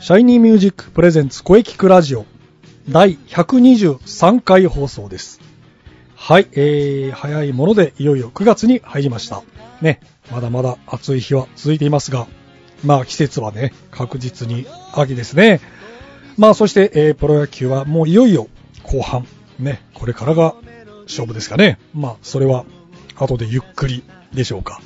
シャイニーミュージック presents 声キクラジオ第123回放送です。はい、えー、早いものでいよいよ9月に入りました。ね、まだまだ暑い日は続いていますが、まあ季節はね、確実に秋ですね。まあそして、えー、プロ野球はもういよいよ後半、ね、これからが勝負ですかね。まあそれは後でゆっくりでしょうか。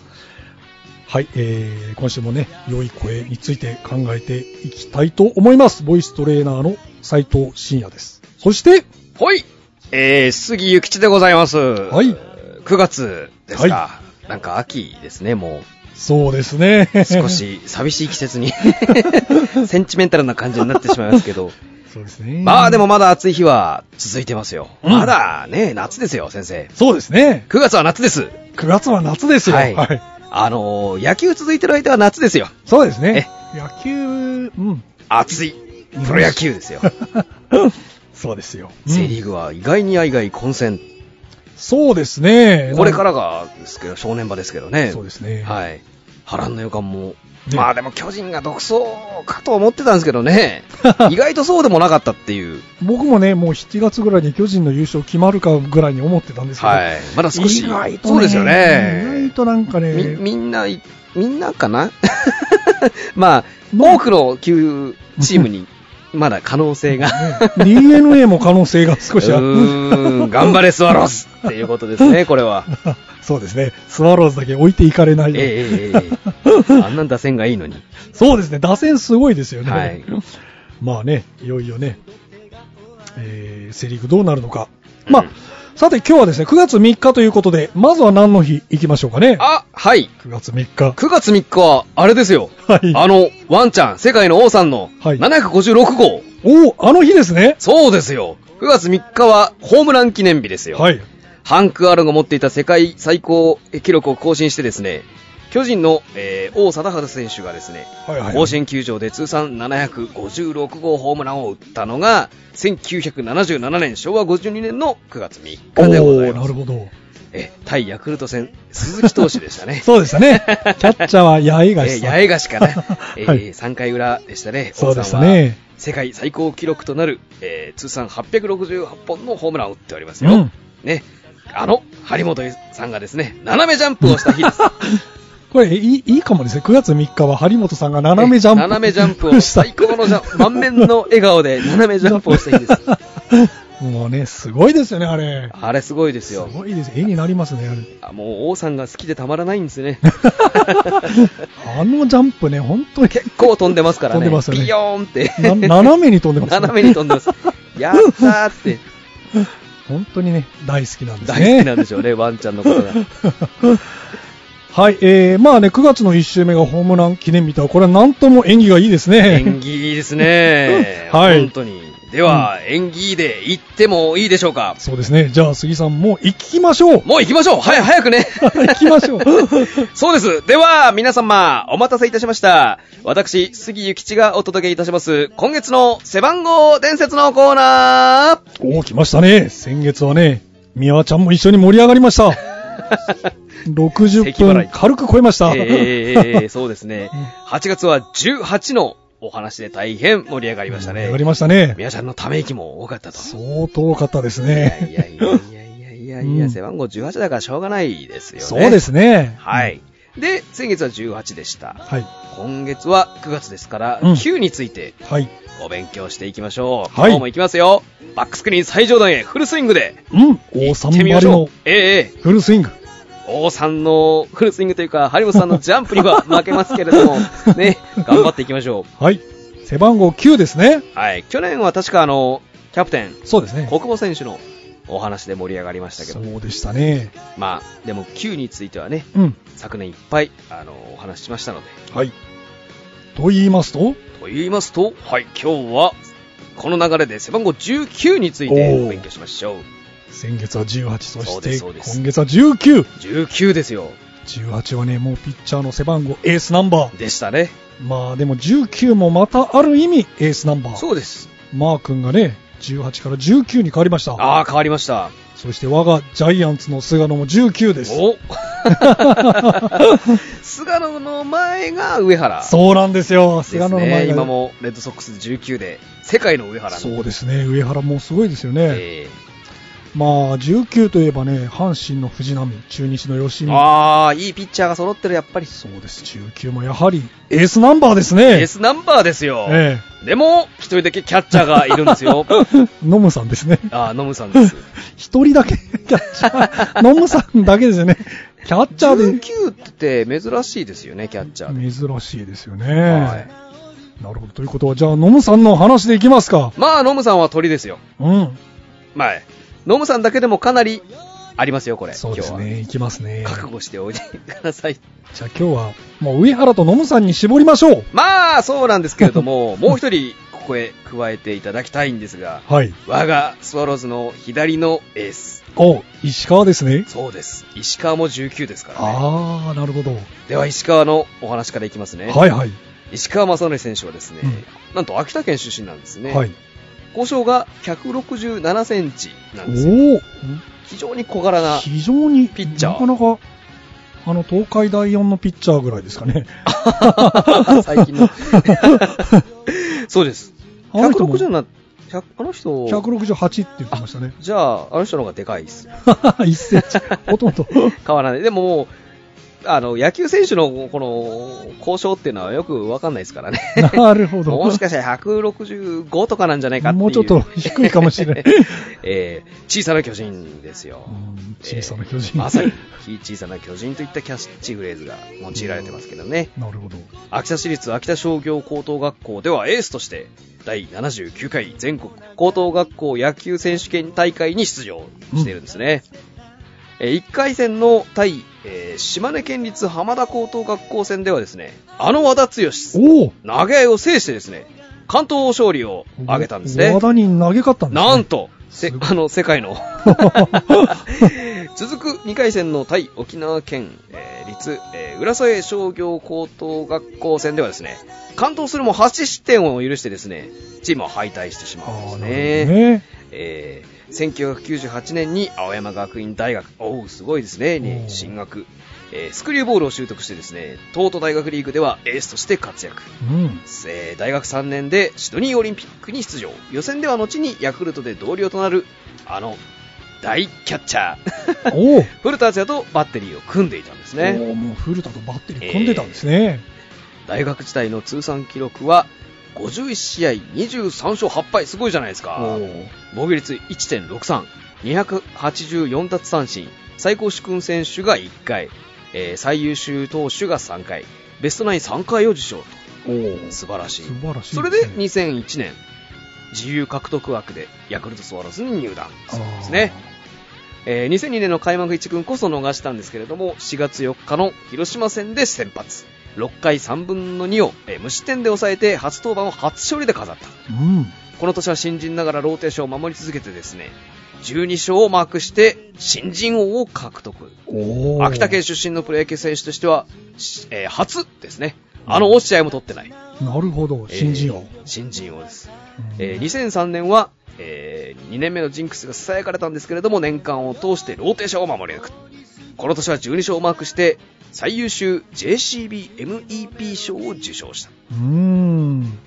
はい、えー、今週もね、良い声について考えていきたいと思います。ボイストレーナーの斉藤慎也です。そして、ほいえー、杉ゆきちでございます。はい。9月ですか。はなんか秋ですね、もそうですね。う。少。し寂しい季節に、センチメンタルな感じになってしまいますけど。そうですね。まあでも、まだ暑い日は続いてますよ。うんまだね、夏ですよ、先生。そうですね。9月は夏です。9月は夏ですよ。はいあのー、野球続いてる間は夏ですよ。そうですね。野球、うん。暑い。プロ野球ですよ。そうですよ。セリーグ。グは意外に愛外混戦。そうですね。これからがですけど、正念場ですけどね。そうですね。はい。波乱の予感も。ねまあでも巨人が独走かと思ってたんですけどね。意外とそうでもなかったっていう。僕もね、もう7月ぐらいに巨人の優勝決まるかぐらいに思ってたんですけど。はい。まだ少し。意外とねそうですよね。意外となんかみ、ね、みんな、みんなかな？まあ、多くの球チームに、まだ可能性が。ね DNA も可能性が少しあうる。頑張れスワローズっていうことですね、これは。そうですね。スワローズだけ置いていかれない。ええええええ あんなん打線がいいのに。そうですね。打線すごいですよね。はいまあね、いよいよね、えー、セリーグどうなるのか。まあ、うんさて今日はですね、9月3日ということで、まずは何の日行きましょうかね。あ、はい。9月3日。9月3日は、あれですよ。はい。あの、ワンちゃん、世界の王さんのはい756号。おお、あの日ですね。そうですよ。9月3日はホームラン記念日ですよ。はい。ハンク・アーロンが持っていた世界最高記録を更新してですね、巨人の、えー王貞治選手がですね、はいはい。甲子園球場で通算756号ホームランを打ったのが、1977年、昭和52年の9月3日でございます。なるほど。。え、対ヤクルト戦、鈴木投手でしたね そうでしたね。キャッチャーは八重樫 えー、さん。八重樫かな。えーはい3回裏でしたね。そうでしたね。世界最高記録となる、えー通算868本のホームランを打っておりますよ。うん。ね。あの、張本さんがですね、斜めジャンプをした日です。これ、いいいいかもですね。9月3日は張本さんが斜めジャンプ。斜めジャンプを、した最高のジャン満面の笑顔で斜めジャンプを した日です。もうね、すごいですよね、あれ。あれすごいですすよ。ごいです。絵になりますね、あれ。あもう王さんが好きでたまらないんですね。あのジャンプね、本当に結構飛んでますからね。飛んでますよねビヨーンって。な斜めに飛んでます、ね。斜めに飛んでます。やったーって。本当にね、大好きなんです大ね。好きなんでしょうね、ワンちゃんのことが。はい、えー、まあね、9月の1週目がホームラン記念日とは、これはなんとも縁起がいいですね。縁起いいですね。はい本当に。では、縁起で行ってもいいでしょうか？そうですね。じゃあ、杉さん、もう行きましょう。もう行きましょうはい、早くね 行きましょう。そうです。では、皆様、お待たせいたしました。私、杉ゆきちがお届けいたします、今月の背番号伝説のコーナーおー、来ましたね。先月はね、宮和ちゃんも一緒に盛り上がりました。60咳払い分軽く超えました。えー、そうですね。8月は18のお話で大変盛り上がりましたね盛り上が。りましたね。宮ちゃんのため息も多かったと。相当多かったですいやいね。やいやいやいやいやいや、うん背番号18だからしょうがないですよね。そうですね。はい。で、先月は18でした。はい。今月は9月ですから、うん9についてはい。お勉強していきましょう。はい今日も行きますよ。バックスクリーン最上段へフルスイングで。うん。王さんのましょう。ええええフルスイング。王さんのフルスイングというか、張本さんのジャンプには 負けますけれども、ね、頑張っていきましょはい。背番号9ですね。う。はい。去年は確かあの、キャプテン、そうですね。国母選手のお話で盛り上がりましたけど、そうでしたね。まあ、でも Q についてはね、うん。昨年いっぱい、あの、お話ししましたので、はい。と言いますと？と言いますと、はい、今日は、この流れで背番号19についてお勉強しましょう。先月は18、そして今月は19。19ですよ。18はね、もうピッチャーの背番号エースナンバー。でしたね。まあでも19もまたある意味エースナンバー。そうです。マー君がね、18から19に変わりました。ああ、変わりました。そして我がジャイアンツの菅野も19です。お 菅野の前が上原。そうなんですよ。菅野の前ね。が今もレッドソックス19で、世界の上原の。そうですね。上原もすごいですよね。えまあ19といえばね、阪神の藤浪、中日の吉ー、見。ああ、いいピッチャーが揃ってる、やっぱり。そうです。19もやはりエースナンバーですね。エースナンバーですよ。えでも、一人だけキャッチャーがいるんですよ。え。ノムさんですね。ああ、ノムさんです。一人だけ キャッチャー。ノムさんだけですよね。キャッチャーで。19って珍しいですよね、キャッチャーで。珍しいですよね。はいなるほど。ということは、じゃあ、ノムさんの話でいきますか。まあ、ノムさんは鳥ですよ。うん。まあ、ノムさんだけでもかなりありますよ、これ。そうですね。いきますね。覚悟しておいてください。じゃあ今日は、もう上原とノムさんに絞りましょう。まあ、そうなんですけれども、もう一人、ここへ加えていただきたいんですが、はい。我がスワローズの左のエース。お、石川ですね。そうです。石川も19ですからね。あー、なるほど。では、石川のお話からいきますね。はいはい。石川正則選手はですね、うんなんと秋田県出身なんですね。はい。交渉が167センチなんですよ。非常に小柄な。非常に、ピッチャーなかなか、あの、東海第4のピッチャーぐらいですかね。最近の。そうです。あの人も160な、100あの人、168って言ってましたね。じゃあ、あの人の方がでかいです。1センチ。ほとんど。変わらない。でももう、あの、野球選手のこの、交渉っていうのはよくわかんないですからね。なるほど。もしかしたら165とかなんじゃないかっていう。もうちょっと低いかもしれない。えー小さな巨人ですよ。うん小さな巨人。まさに、小さな巨人といったキャッチフレーズが用いられてますけどね。なるほど。秋田市立秋田商業高等学校ではエースとして、第79回全国高等学校野球選手権大会に出場しているんですね。え1回戦の対、えー島根県立浜田高等学校戦ではですね、あの和田剛、投げ合いを制してですね、関東勝利を挙げたんですね和。田に投げ勝ったんですね。なんと、あの、世界の。続く2回戦の対沖縄県、えー立、えー浦添商業高等学校戦ではですね、関東するも8失点を許してですね、チームは敗退してしまうんですね。ね。えー1998年に青山学院大学、おう、すごいですね、におー進学。えースクリューボールを習得してですね、東都大学リーグではエースとして活躍。うん。えー大学3年でシドニーオリンピックに出場予選では後にヤクルトで同僚となるあの大キャッチャーおお。古田敦也とバッテリーを組んでいたんですねおーもう古田とバッテリー組んでたんですね。大学時代の通算記録は51試合23勝8敗すごいじゃないですか防御率1.63、284奪三振、最高主君選手が1回、えー最優秀投手が3回、ベストナイン3回を受賞と。素晴らしい。素晴らしい。それで2001年、自由獲得枠でヤクルトスワローズに入団するんですね。えー2002年の開幕1軍こそ逃したんですけれども、4月4日の広島戦で先発。6回3分の2を、えー無失点で抑えて初登板を初勝利で飾った。うん。この年は新人ながらローテーションを守り続けてですね、12勝をマークして新人王を獲得。秋田県出身のプロ野球選手としては、しえー初ですね。あの落合も取ってない。なるほど。新人王。えー新人王です。うんえー2003年は、え2年目のジンクスが囁かれたんですけれども、年間を通してローテーションを守り抜く。この年は12勝をマークして、最優秀 JCB-MEP 賞を受賞した。うーん。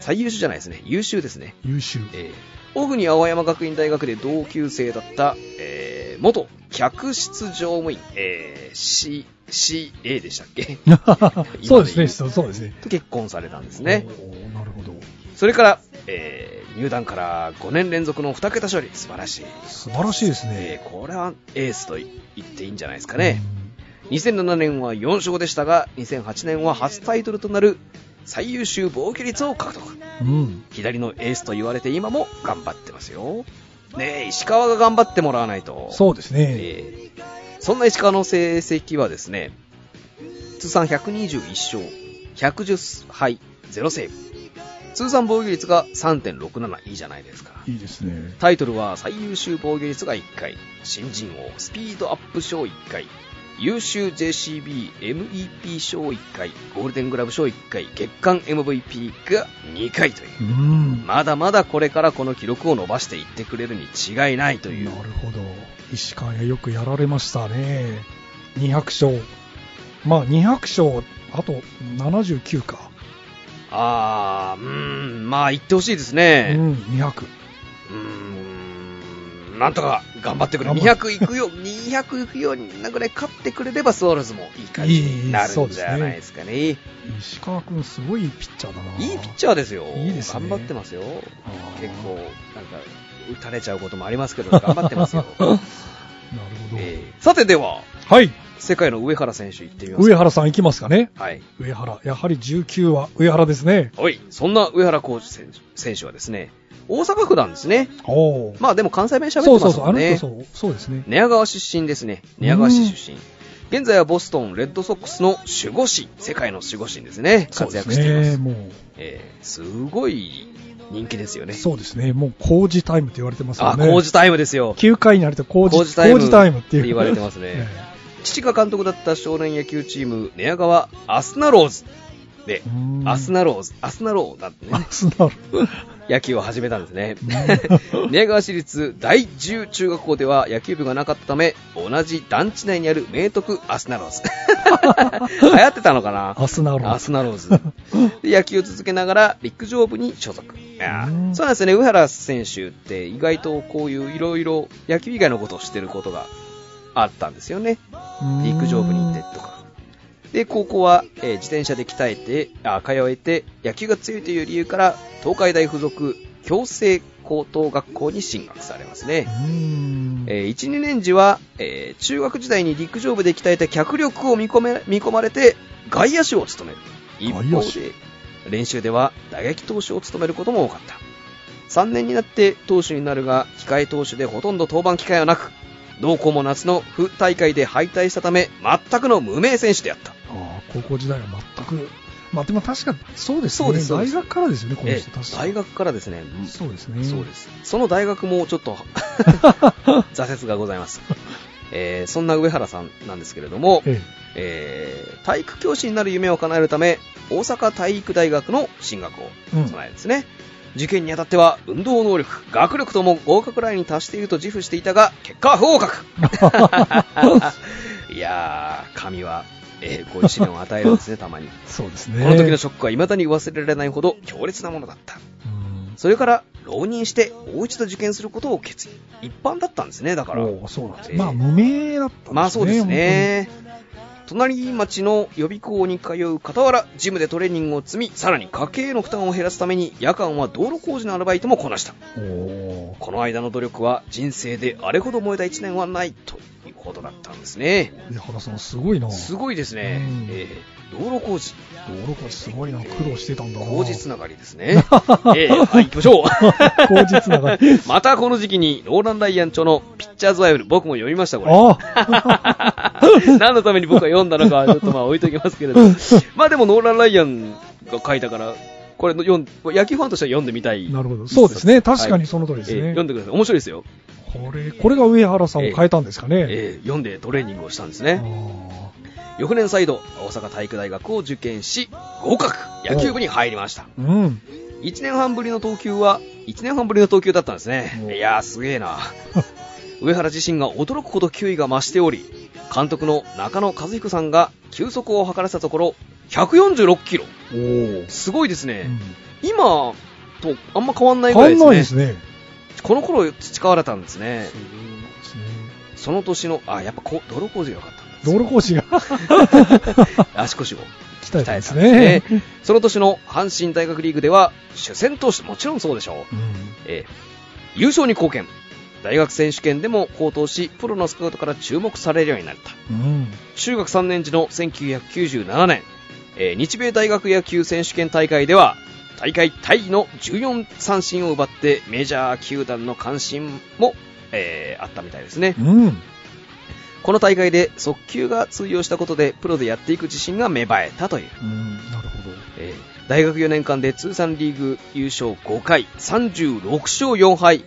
最優秀じゃないですね。優秀ですね。優秀。えー、オフに青山学院大学で同級生だった、えー元客室乗務員、えー C、CA でしたっけ？そうですね。そうですね。と結婚されたんですね。なるほど。それから、えー入団から5年連続の2桁勝利、素晴らしい。素晴らしいですね。えーこれはエースと言っていいんじゃないですかね。2007年は4勝でしたが、2008年は初タイトルとなる最優秀防御率を獲得。うん。うん。左のエースと言われて今も頑張ってますよ。ねえ、石川が頑張ってもらわないと。そうですね。えーそんな石川の成績はですね、通算121勝、110敗、0セーブ。通算防御率が3.67いいじゃないですか。いいですね。タイトルは最優秀防御率が1回、新人王スピードアップ賞1回、優秀 JCB MEP 賞1回、ゴールデングラブ賞1回、月間 MVP が2回というう。ん。まだまだこれからこの記録を伸ばしていってくれるに違いないというな。るほど。石川やよくやられましたね。200勝。まあ、200勝、あと79か。あー、うーん、まあ言ってほしいですうね。ん、200。うーん、なんとか頑張ってくれ。頑張っ200いくよ、200いくようになぐらい勝ってくれればスワローズもいい感じになるんじゃないですかね。いい石川君すごいピッチャーだな。ピッチャーですよ。いいですね頑張ってますよ。結構、なんか、打たれちゃうこともありますけど、頑張ってますよ。なるほど。えーさてでは、はい。世界の上原選手行ってみますか。上原さん行きますかね。はい。上原。やはり19は上原ですね。はい。そんな上原浩二選手選手はですね、大阪府なんですね。おー。まあでも関西弁喋ってそうそうそう、あそう、そうですね。寝屋川出身ですね。寝屋川市出身。現在はボストンレッドソックスの守護神、世界の守護神ですね。活躍しています。すね。もえーすごい人気ですよう、ね。そうですね。もう浩治タイムって言われてますよあ、ね。浩治タイムですよ。9回になると浩治浩治タイム浩治タイムって言われてますねえ 父が監督だった少年野球チーム、寝屋川アスナローズでアスナローズ、アスナローだってねア、スナル。野球を始めたんですね。寝屋川市立第10中学校では野球部がなかったため、同じ団地内にある明徳アスナローズ。流行ってたのかな？アスナル。アスナローズ。で野球を続けながら陸上部に所属。うんそうなんですよね。上原選手って意外とこういういろいろ野球以外のことをしてることがあったんですよね。陸上部に行ってとか。で、高校は、えー自転車で鍛えて、あ、通えて、野球が強いという理由から、東海大附属仰星高等学校に進学されますね。えー1、2年時は、えー中学時代に陸上部で鍛えた脚力を見込め見込まれて、外野手を務める。一方で、練習では打撃投手を務めることも多かった。3年になって投手になるが、控え投手でほとんど登板機会はなく、同校も夏の府大会で敗退したため、全くの無名選手であった。高校時代は全く。まあでも確かそうですね。そうです大学からですよね、このえ人。確か大学からですね、そうですね。そうです。その大学もちょっと 挫折がございます。えーそんな上原さんなんですけれども、ええー体育教師になる夢を叶えるため、大阪体育大学の進学を備えですね。受験にあたっては、運動能力、学力とも合格ラインに達していると自負していたが、結果は不合格 いやー、神は、えーこういう試練を与えるんですね、たまに。えそうですね。この時のショックは未だに忘れられないほど強烈なものだった。うんそれから、浪人して、もう一度受験することを決意。一般だったんですね、だから。そうなんですええまあ無名だったんですね。まあそうですね。隣町の予備校に通う傍ら、ジムでトレーニングを積み、さらに家計への負担を減らすために、夜間は道路工事のアルバイトもこなした。この間の努力は人生であれほど燃えた一年はないということだったんですね。上原さんすごいな。すごいですね。うんえー道路工事、道路工事すごいな。苦労してたんだな。工事つながりですね。えーはい、行きましょう。工事つながり。またこの時期に、ローラン・ライアン著のピッチャーズ・ワイル、僕も読みました、これ。あ何のために僕は読んだのかはちょっとまあ置いときますけれど。まあでもノーラン・ライアンが書いたから、これの読ん野球ファンとしては読んでみたい。なるほど。そうですね。確かにその通りですね。えー読んでください。面白いですよ。これ、これが上原さんを変えたんですかね。えー読んでトレーニングをしたんですあね。ー翌年再度、大阪体育大学を受験し、合格野球部に入りました。うん。1年半ぶりの投球は、1年半ぶりの投球だったんですねお。いやー、すげえな。上原自身が驚くほど球威が増しており、監督の中野和彦さんが球速を測らせたところ、146キロ。すごいですね。うん今とあんま変わんないぐらいですね。ね。この頃培われたんですね。ね。その年の、あ、やっぱこ道路工事が良かった。道路工事が 足腰を鍛えたんです鍛えたんですね。その年の阪神大学リーグでは、主戦投手、もちろんそうでしょう。うんえー優勝に貢献。大学選手権でも高騰し、プロのスカウトから注目されるようになった。うん。中学3年時の1997年、えー日米大学野球選手権大会では、大会タイの14三振を奪ってメジャー球団の関心も、えーあったみたいですね。うん。この大会で速球が通用したことでプロでやっていく自信が芽生えたという。うん、なるほど。えー大学4年間で通算リーグ優勝5回、36勝4敗、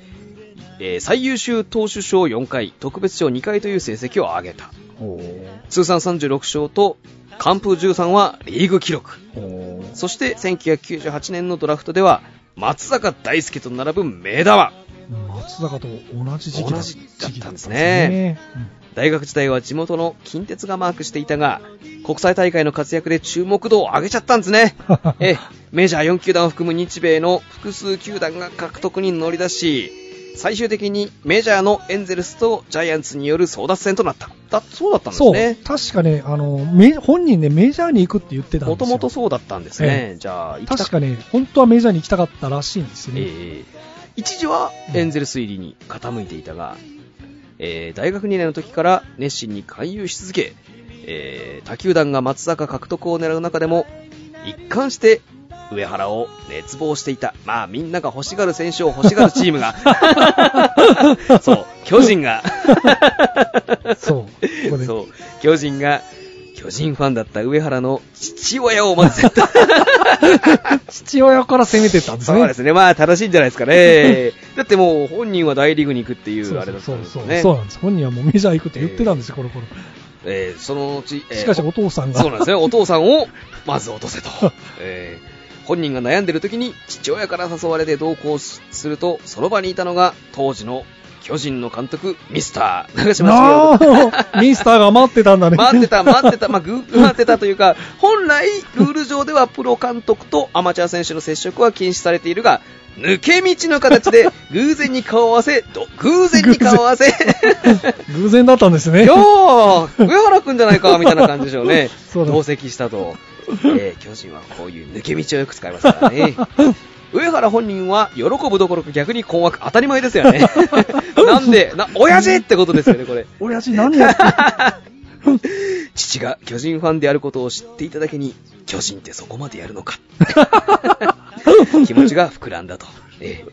えー最優秀投手賞4回、特別賞2回という成績を上げた。お通算36勝と完封13はリーグ記録。おそして1998年のドラフトでは松坂大輔と並ぶ名玉。松坂と同じ時期だったんですね大学時代は地元の近鉄がマークしていたが、国際大会の活躍で注目度を上げちゃったんですね。えメジャー4球団を含む日米の複数球団が獲得に乗り出し、最終的にメジャーのエンゼルスとジャイアンツによる争奪戦となった。だそうだったんですそう、ね。確かね、あの、メ本人ね、メジャーに行くって言ってたんですよ。もともとそうだったんですね。じゃあ、確かね、本当はメジャーに行きたかったらしいんですよね。えー一時はエンゼルス入りに傾いていたが、えー大学2年の時から熱心に勧誘し続け、えー他球団が松坂獲得を狙う中でも、一貫して上原を熱望していた。まあみんなが欲しがる選手を欲しがるチームが、そう、巨人が、そう。そう、巨人が、巨人ファンだった上原の父親をまず絶対父親から攻めてったんですね。そうですね。まあ、正しいんじゃないですかね。だってもう、本人は大リーグに行くっていうあれだったそうそうそうんですよね。そうなんです。本人はもうメジャー行くって言ってたんですよ、この頃。えーそのうち、えーしかしお父さんが。そうなんですね。お父さんを、まず落とせと。えー本人が悩んでる時に、父親から誘われて同行すると、その場にいたのが、当時の巨人の監督、ミスター、長嶋な茂雄。あミスターが待ってたんだね。待ってた、待ってた、まあ、ぐ待ってたというか、本来、ルール上ではプロ監督とアマチュア選手の接触は禁止されているが、抜け道の形で偶然に顔を合わせ、ど偶然に顔を合わせ、偶然だったんですね。いやー、上原くんじゃないか、みたいな感じでしょうね。同席したと。えー巨人はこういう抜け道をよく使いますからね。上原本人は喜ぶどころか逆に困惑、当たり前ですよね。なんで、な、親父ってことですよね、これ。親父何やって 父が巨人ファンであることを知っていただけに、巨人ってそこまでやるのか。気持ちが膨らんだと。え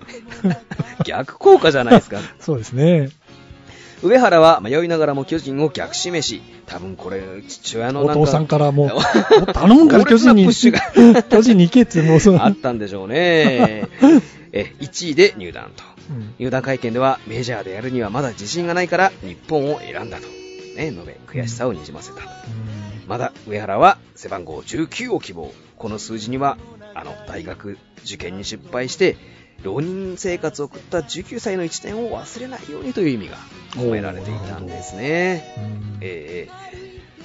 え逆効果じゃないですか。そうですね。上原は迷いながらも巨人を逆指名し、多分これ、父親のなんかお父さんからもう、も う頼むから巨人に、巨人に行けって、もうそう。あったんでしょうね。え、1位で入団と。うん入団会見ではメジャーでやるにはまだ自信がないから日本を選んだと。ね、述べ、悔しさをにじませた。まだ上原は背番号19を希望。この数字には、あの、大学受験に失敗して、浪人生活を送った19歳の一年を忘れないようにという意味が込められていたんですね。うんえー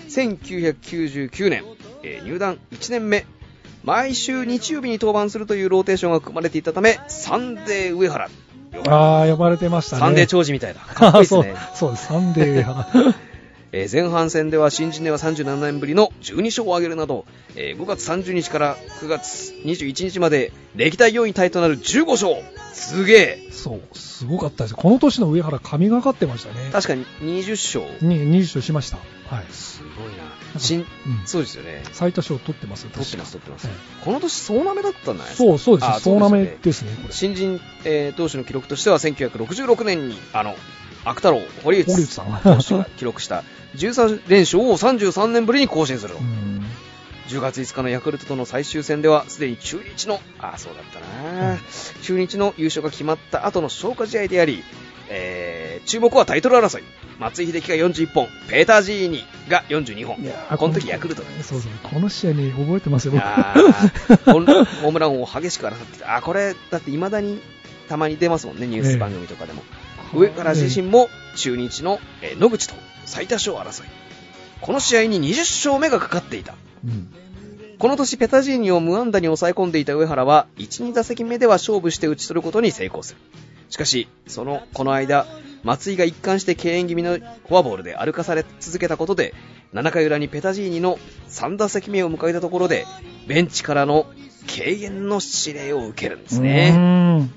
1999年、えー入団1年目、毎週日曜日に登板するというローテーションが組まれていたため、サンデー上原。ああ、呼ばれてましたね。サンデー兆治みたいだ。かっこいいです そうね。そうです、サンデー上原。えー前半戦では新人では37年ぶりの12勝を挙げるなど、えー5月30日から9月21日まで歴代4位タイとなる15勝すげえそう、すごかったです。この年の上原、神がかってましたね。確かに20勝に20勝しました。はい。すごいなか新うんそうですよね最多勝取ってますよ、取ってます取ってます、はいこの年総なめだったんじゃないですか？そう、そうですあ。総なめですね、これ。新人、えー投手の記録としては1966年にあの悪太郎堀内さん投手が記録した13連勝を33年ぶりに更新すると、うん。10月5日のヤクルトとの最終戦ではすでに中日のあそうだったな、うん。中日の優勝が決まった後の消化試合であり、えー注目はタイトル争い。松井秀喜が41本ペーター・ジーニが42本。いやーこの時ヤクルト。だそうそう、この試合に覚えてますよ、ホームランを激しく争ってた。あこれだって未だにたまに出ますもんねニュース番組とかでも、上から自身も中日の、えー野口と最多勝争いこの試合に20勝目がかかっていたうんこの年ペタジーニを無安打に抑え込んでいた上原は1、2打席目では勝負して打ち取ることに成功する。しかし、その、この間、松井が一貫して敬遠気味のフォアボールで歩かされ続けたことで、7回裏にペタジーニの3打席目を迎えたところで、ベンチからの敬遠の指令を受けるんですね。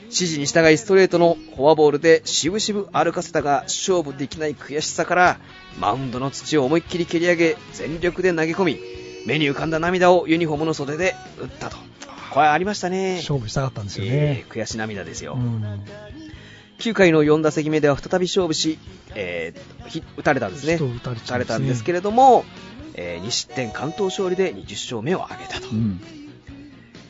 うん指示に従いストレートのフォアボールで渋々歩かせたが勝負できない悔しさからマウンドの土を思いっきり蹴り上げ全力で投げ込み目に浮かんだ涙をユニフォームの袖で打ったとこれありましたね。勝負したかったんですよえね。ー悔し涙ですよ。うん。9回の4打席目では再び勝負し、えーひ打たれたんですね。打たれねたんですけれども、え2失点完投勝利で20勝目を挙げたと。うん。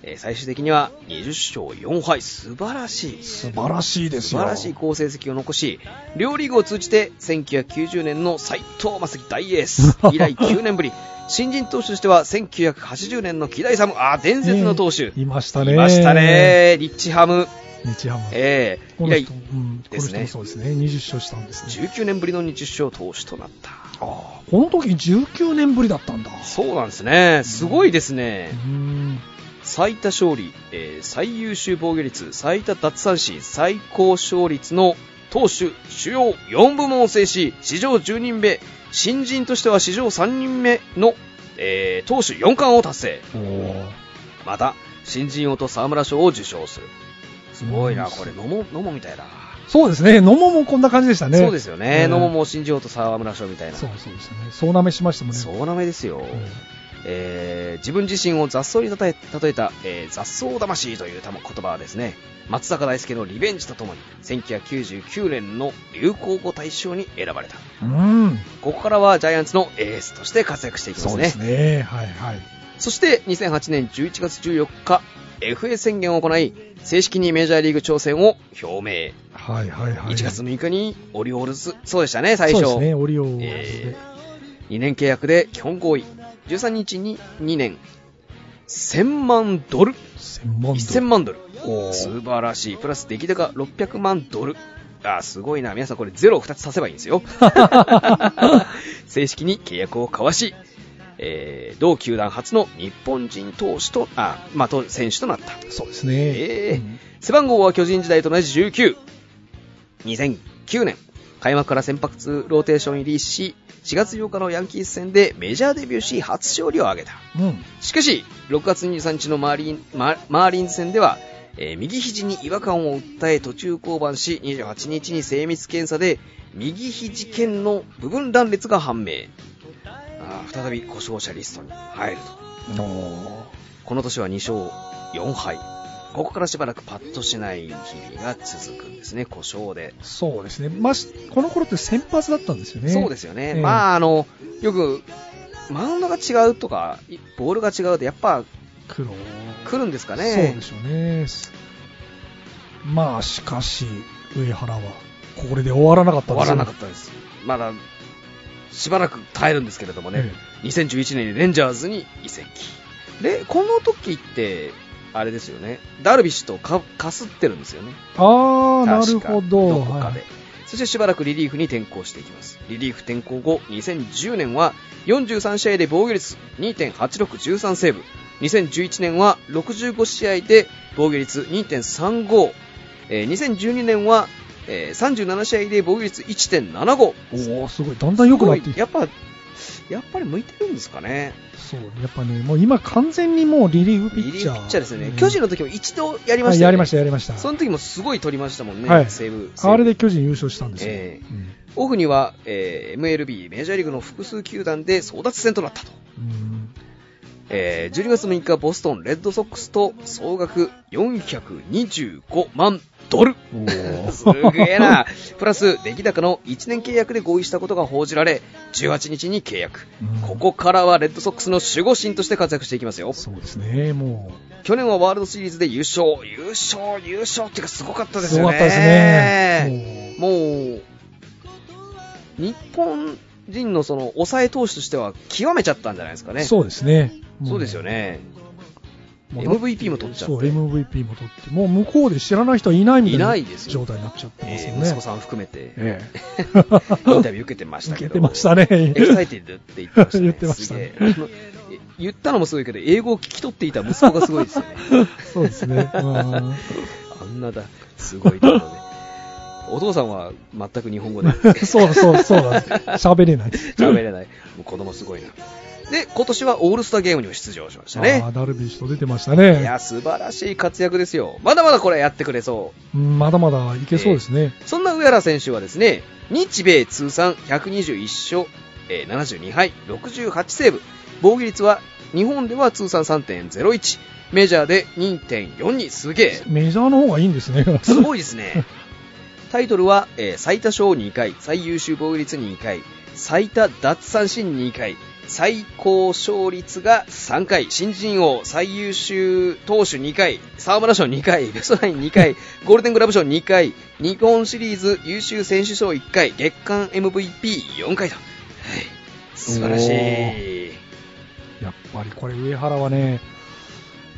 えー最終的には20勝4敗。素晴らしい。素晴らしいですよ。素晴らしい好成績を残し、両リーグを通じて1990年の斎藤正樹大エース 以来9年ぶり、新人投手としては1980年の木大サム、あー伝説の投手、ねいましたね。いました。ね、リッチハム、日ハム。えー以来うん、ですねそうですね。20勝したんですね。19年ぶりの20勝投手となった。ああ、この時19年ぶりだったんだ。そうなんですね、すごいですねう。ん。最多勝利、えー最優秀防御率、最多奪三振、最高勝率の投手主要4部門を制し、史上10人目、新人としては史上3人目の、えー投手4冠を達成。また、新人王と沢村賞を受賞する。すごいな、うんこれ、野茂、野茂みたいだ。そうですね。野茂もこんな感じでしたね。そうですよね。うん野茂も新人王と沢村賞みたいな。そうそうですね。そうなめしましたもんね。そうなめですよ。うんえー自分自身を雑草に例えた、えー雑草魂という言葉はですね、松坂大輔のリベンジとともに、1999年の流行語大賞に選ばれた。うん。ここからはジャイアンツのエースとして活躍していきますね。そうですね。はいはい。そして2008年11月14日、FA 宣言を行い、正式にメジャーリーグ挑戦を表明。はいはいはい。1月6日にオリオールズ、そうでしたね、最初。そうですね。オリオールズで。え2年契約で基本合意。13日に2年、1000万ドル。千万ドル。1000万ドル。素晴らしい。プラス出来高600万ドル。あー、すごいな。皆さんこれゼロを2つ足せばいいんですよ。正式に契約を交わし、えー、同球団初の日本人投手と、あ、まあ、と選手となった。そうですね。えーうん背番号は巨人時代と同じ19。2009年、開幕から先発ローテーション入りし、4月8日のヤンキース戦でメジャーデビューし初勝利を挙げた。うん。しかし、6月23日のマーリンママーリンズ戦では、えー右肘に違和感を訴え途中降板し、28日に精密検査で右肘腱の部分断裂が判明。あー再び故障者リストに入ると。この年は2勝4敗。ここからしばらくパッとしない日々が続くんですね、故障で。そうですね。まあ、しこの頃って先発だったんですよね。そうですよね。ええまあ、あの、よく、マウンドが違うとか、いボールが違うと、やっぱ。来るんですかそうねで。しょうね。まあ、しかし、上原は、これで終わらなかった終わらなかっったです。まだ、しばらく耐えるんですけれどもたね、2011年にレンジャーズに移籍。で、この時って、あれですよね、ダルビッシュとかかすってるんですよね。ああ、なるほど。どこかで。はいそしてしばらくリリーフに転向していきます。リリーフ転向後、2010年は43試合で防御率2.8613セーブ。2011年は65試合で防御率2.35。えー2012年は、えー37試合で防御率1.75。おおすごい。だんだん良くなってやっぱ、やっぱり向いてるんですかね。そう、やっぱね、もう今完全にもうリリーフピリリーッチャー。フピッチャーですよね。うん巨人の時も一度やりまはいしたよね。やりました、やりました。その時もすごい取りましたもんね。はいセーブ。あれで巨人優勝したんですよ。ええうんオフには、えー MLB、メジャーリーグの複数球団で争奪戦となったと。うんえー12月6日、ボストン、レッドソックスと総額425万ドル。すげえな。プラス、出来高の1年契約で合意したことが報じられ、18日に契約。うんここからはレッドソックスの守護神として活躍していきますよ。そうですね、も去年はワールドシリーズで優勝、優勝、優勝っていうかすごかったう。ですよね。すごかったですね。ももう、日本人のその抑え投手としては極めちゃったんじゃないですかう、ね。そうですね。もそうですよ。ね。MVP も取っちゃってそう、MVP も取って、もう向こうで知らない人はいないみたいいなないですよ状態になっちゃってますよね。えー息子さん含めて、え インタビュー受けてました受けど。けてましたね。 Exciteッドって言ってましたね。言ってましたね言ったのもすごいけど、英語を聞き取っていた息子がすごいですよね。そうですね。うんあんなだ、すごいところで。お父さんは全く日本語で そうそうそうなんです。喋れない。喋れない。もう子供すごいな。で、今年はオールスターゲームにも出場しましたねあ。ーダルビッシュと出てましたね。いや、素晴らしい活躍ですよ。まだまだこれやってくれそう。うんまだまだいけそうですね。そんな上原選手はですね、日米通算121勝、えー72敗、68セーブ、防御率は日本では通算3.01、メジャーで2.42、すげえ。メジャーの方がいいんですね。すごいですね。タイトルは、えー最多勝2回、最優秀防御率2回、最多奪三振2回、最高勝率が3回、新人王最優秀投手2回、沢村賞2回、ベストナイン2回、ゴールデングラブ賞2回、日本シリーズ優秀選手賞1回、月間 MVP4 回と。はい。素晴らしおい。やっぱりこれ上原はね、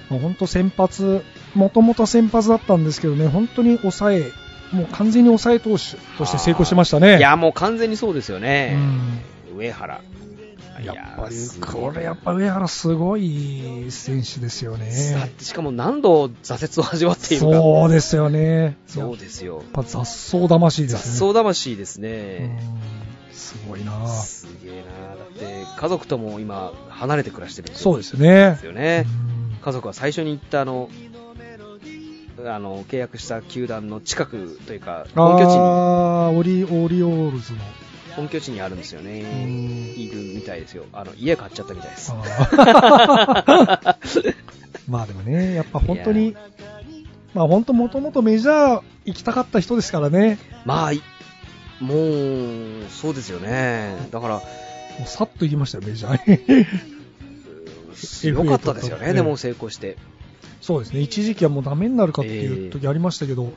もう本当先発、もともと先発だったんですけどね、本当に抑え、もう完全に抑え投手として成功してましたね。いや、もう完全にそうですようね。ん上原。やっぱりこれやっぱ上原すごい選手ですよね。てしかも何度挫折を味わっているか。そうですよね。そうやっですよ。ぱ雑草魂で雑すね。草魂ですうね。んすごいなすげえなだって家族とも今離れて暮らしてるんですそうですねよ。ね。うん家族は最初に行ったあの、あの、契約した球団の近くというか、本拠地に、オリオールズの。本拠地にあるんですよね。うんいるみたいですよ。あの、家買っちゃったみたいです。まあでもね、やっぱ本当いに、まあ本当もともとメジャー行きたかった人ですからね、まあ、いもう、そうですよね。だから、もうさっと行きましたよ、メジャーに。よかったですよね、でも成功して。そうですね、一時期はもうダメになるかっていう時ありましたけど、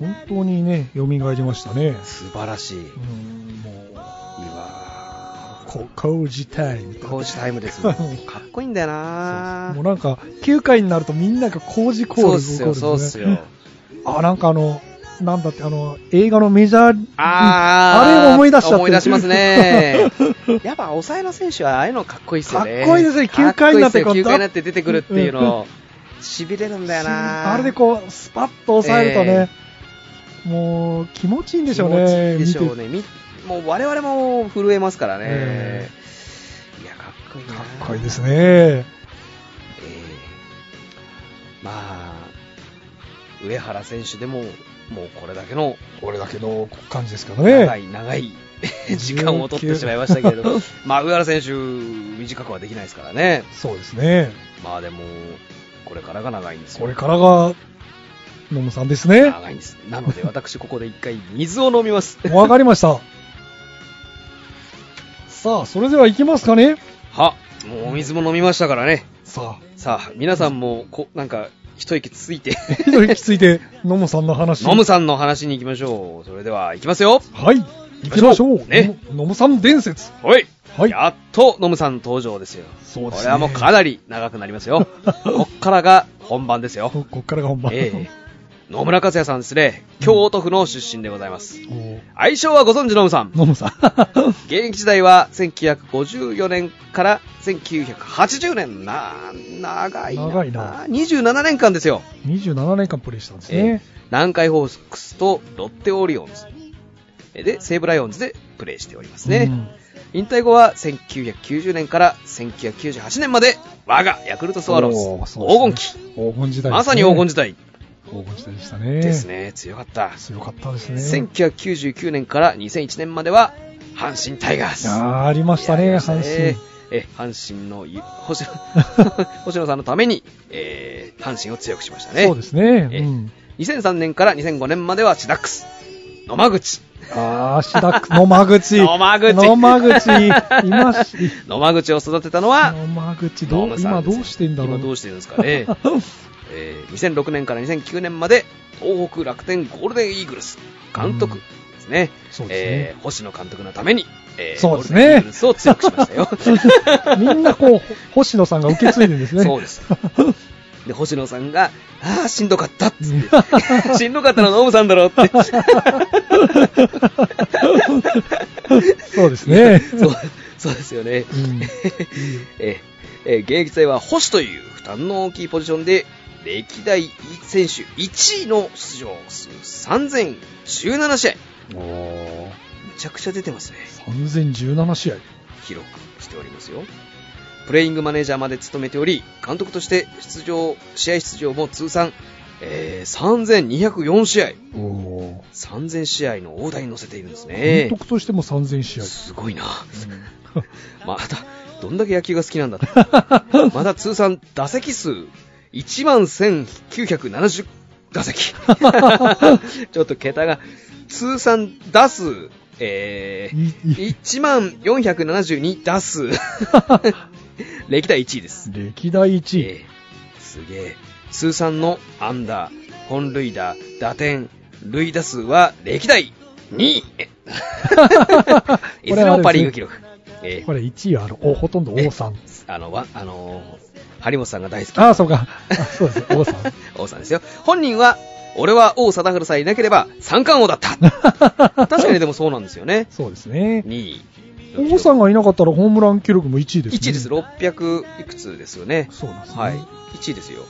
本当にね、蘇りましたね。素晴らしい。いいうん、もう、わこ工事タイムー。工事タイムですね。かっこいいんだよなもうなんか、9回になるとみんなが工事コールそうっすよ、起こるんですね。そうっすよ。あ、なんかあの、なんだって、あの、映画のメジャー、あー、あれを思い出しちゃって思い出しますね。やっぱ抑えの選手はああいうのかっこいいっすよね。かっこいいですね9回になってこいいっすよこう9回になって出てくるっていうの、痺れるんだよなあれでこう、スパッと抑えるとね、もう気持ちいいんでしょうね。気持ちいいでしょうね。みもう我々も震えますからね。えいや、かっこいいなかっこいいですね。ええまあ、上原選手でも、もうこれだけのこれだけの感じですからね。長い長い 時間を取ってしまいましたけれど、まあ、上原選手、短くはできないですからね。そうですね。まあでも、これからが長いんですよ。これからが、野村さんですね。長いんです。なので、私、ここで一回水を飲みます。わかりました。さあ、それでは行きますかね。は、もうお水も飲みましたからね。さあ、さあ、皆さんも、こ、なんか、一息ついて、一息ついて、野村さんの話。ノムさんの話に行きましょう。それでは、行きますよ。はい。行きましょう。ねの野村さん伝説。はい。はい。やっと、ノムさん登場ですよ。そうですねこれはもうかなり長くなりますよ。こっからが本番ですよ。ここっからが本番。ええ野村克也さんですね。京都府の出身でございます。お愛称はご存知のむさん。野村さん。現役時代は1954年から1980年な、長いな。長いな27年間ですよ。27年間プレイしたんですえね。ー南海ホークスとロッテオリオンズ。えーで、西武ライオンズでプレーしておりますね。うん引退後は1990年から1998年まで我がヤクルトスワローズ黄金期。黄金時代ね。まさに黄金時代黄金時代でしたね。です。ね。強かった。強かったですね。1999年から2001年までは阪神タイガース。いやーありましたね、阪神。え、阪神のゆ、星野、星野さんのために、えー、阪神を強くしましたね。そうですね。えうん。2003年から2005年まではシダックス。野間口。あー、シダック、野間口。野間口野間口。今し、野間口を育てたのは、野間口、どう、今どうしてんだろう。今どうしてるんですかね。えー2006年から2009年まで、東北楽天ゴールデンイーグルス監督ですね。そうですねえー星野監督のために、えーそうですねゴールデンイーグルスを強くしましたよ。みんなこう、星野さんが受け継いでるんですね。そうです。で、星野さんが、ああ、しんどかったっつって、しんどかったのはノムさんだろうって。そうですね。そう、そうですよね。うんえ えー現役時代は星という負担の大きいポジションで、歴代選手1位の出場数3017試合。おーめちゃくちゃ出てますね。3017試合。記録しておりますよ。プレイングマネージャーまで務めており、監督として出場、試合出場も通算、えー、3204試合。おー3000試合の大台に乗せているんですね監。督としても3000試合。すごいな。まあ、あと、どんだけ野球が好きなんだ。また通算打席数11,970打席。ちょっと桁が、通算打数、えー、いい1万472打数。歴代1位です。歴代1位。えーすげえ。通算の安打、本塁打、打点、塁打数は歴代2位。いずれもパリーグ記録。えーこれ1位はあの、おほとんど王さん。あの、わ、あのー張本さんが大好き。ああ、そうか。あそうです。王さん。王さんですよ。本人は、俺は王貞治さえいなければ三冠王だった。確かにでもそうなんですよね。そうですね。2位。王さんがいなかったらホームラン記録も1位ですね。1位です。600いくつですよね。そうですね。はい。1位ですよ。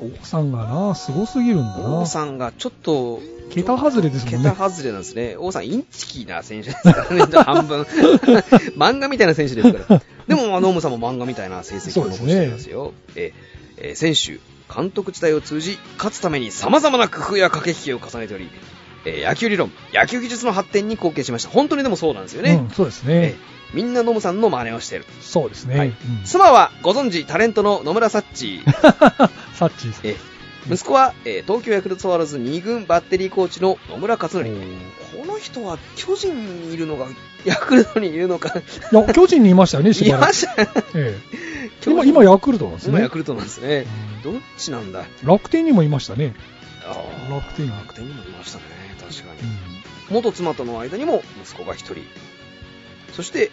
王さんがな、すごすぎるんだな。王さんがちょっと、桁外れですもんね。桁外れなんですね。王さん、インチキな選手ですからね、半分。漫画みたいな選手ですから。でも、ノムさんも漫画みたいな成績を残していますよ。ええー選手、監督時代を通じ、勝つために様々な工夫や駆け引きを重ねており、えー野球理論、野球技術の発展に貢献しました。本当にでもそうなんですよね。うん、そうですえね。ーみんなノムさんの真似をしている。そうですね。はいうん妻はご存知、タレントの野村サッチー。サッチーさん。えー息子は、えー東京ヤクルトスワローズ2軍バッテリーコーチの野村克則。この人は巨人にいるのか、ヤクルトにいるのか、いや、巨人にいましたよね、しいばらく。ました。ええ 今、今ヤクルトなんですね。今ヤクルトなんですね。うどっちなんだ？ん楽天にもいましたね。楽天楽天にもいましたね。確かに。うん元妻との間にも息子が一人。そして、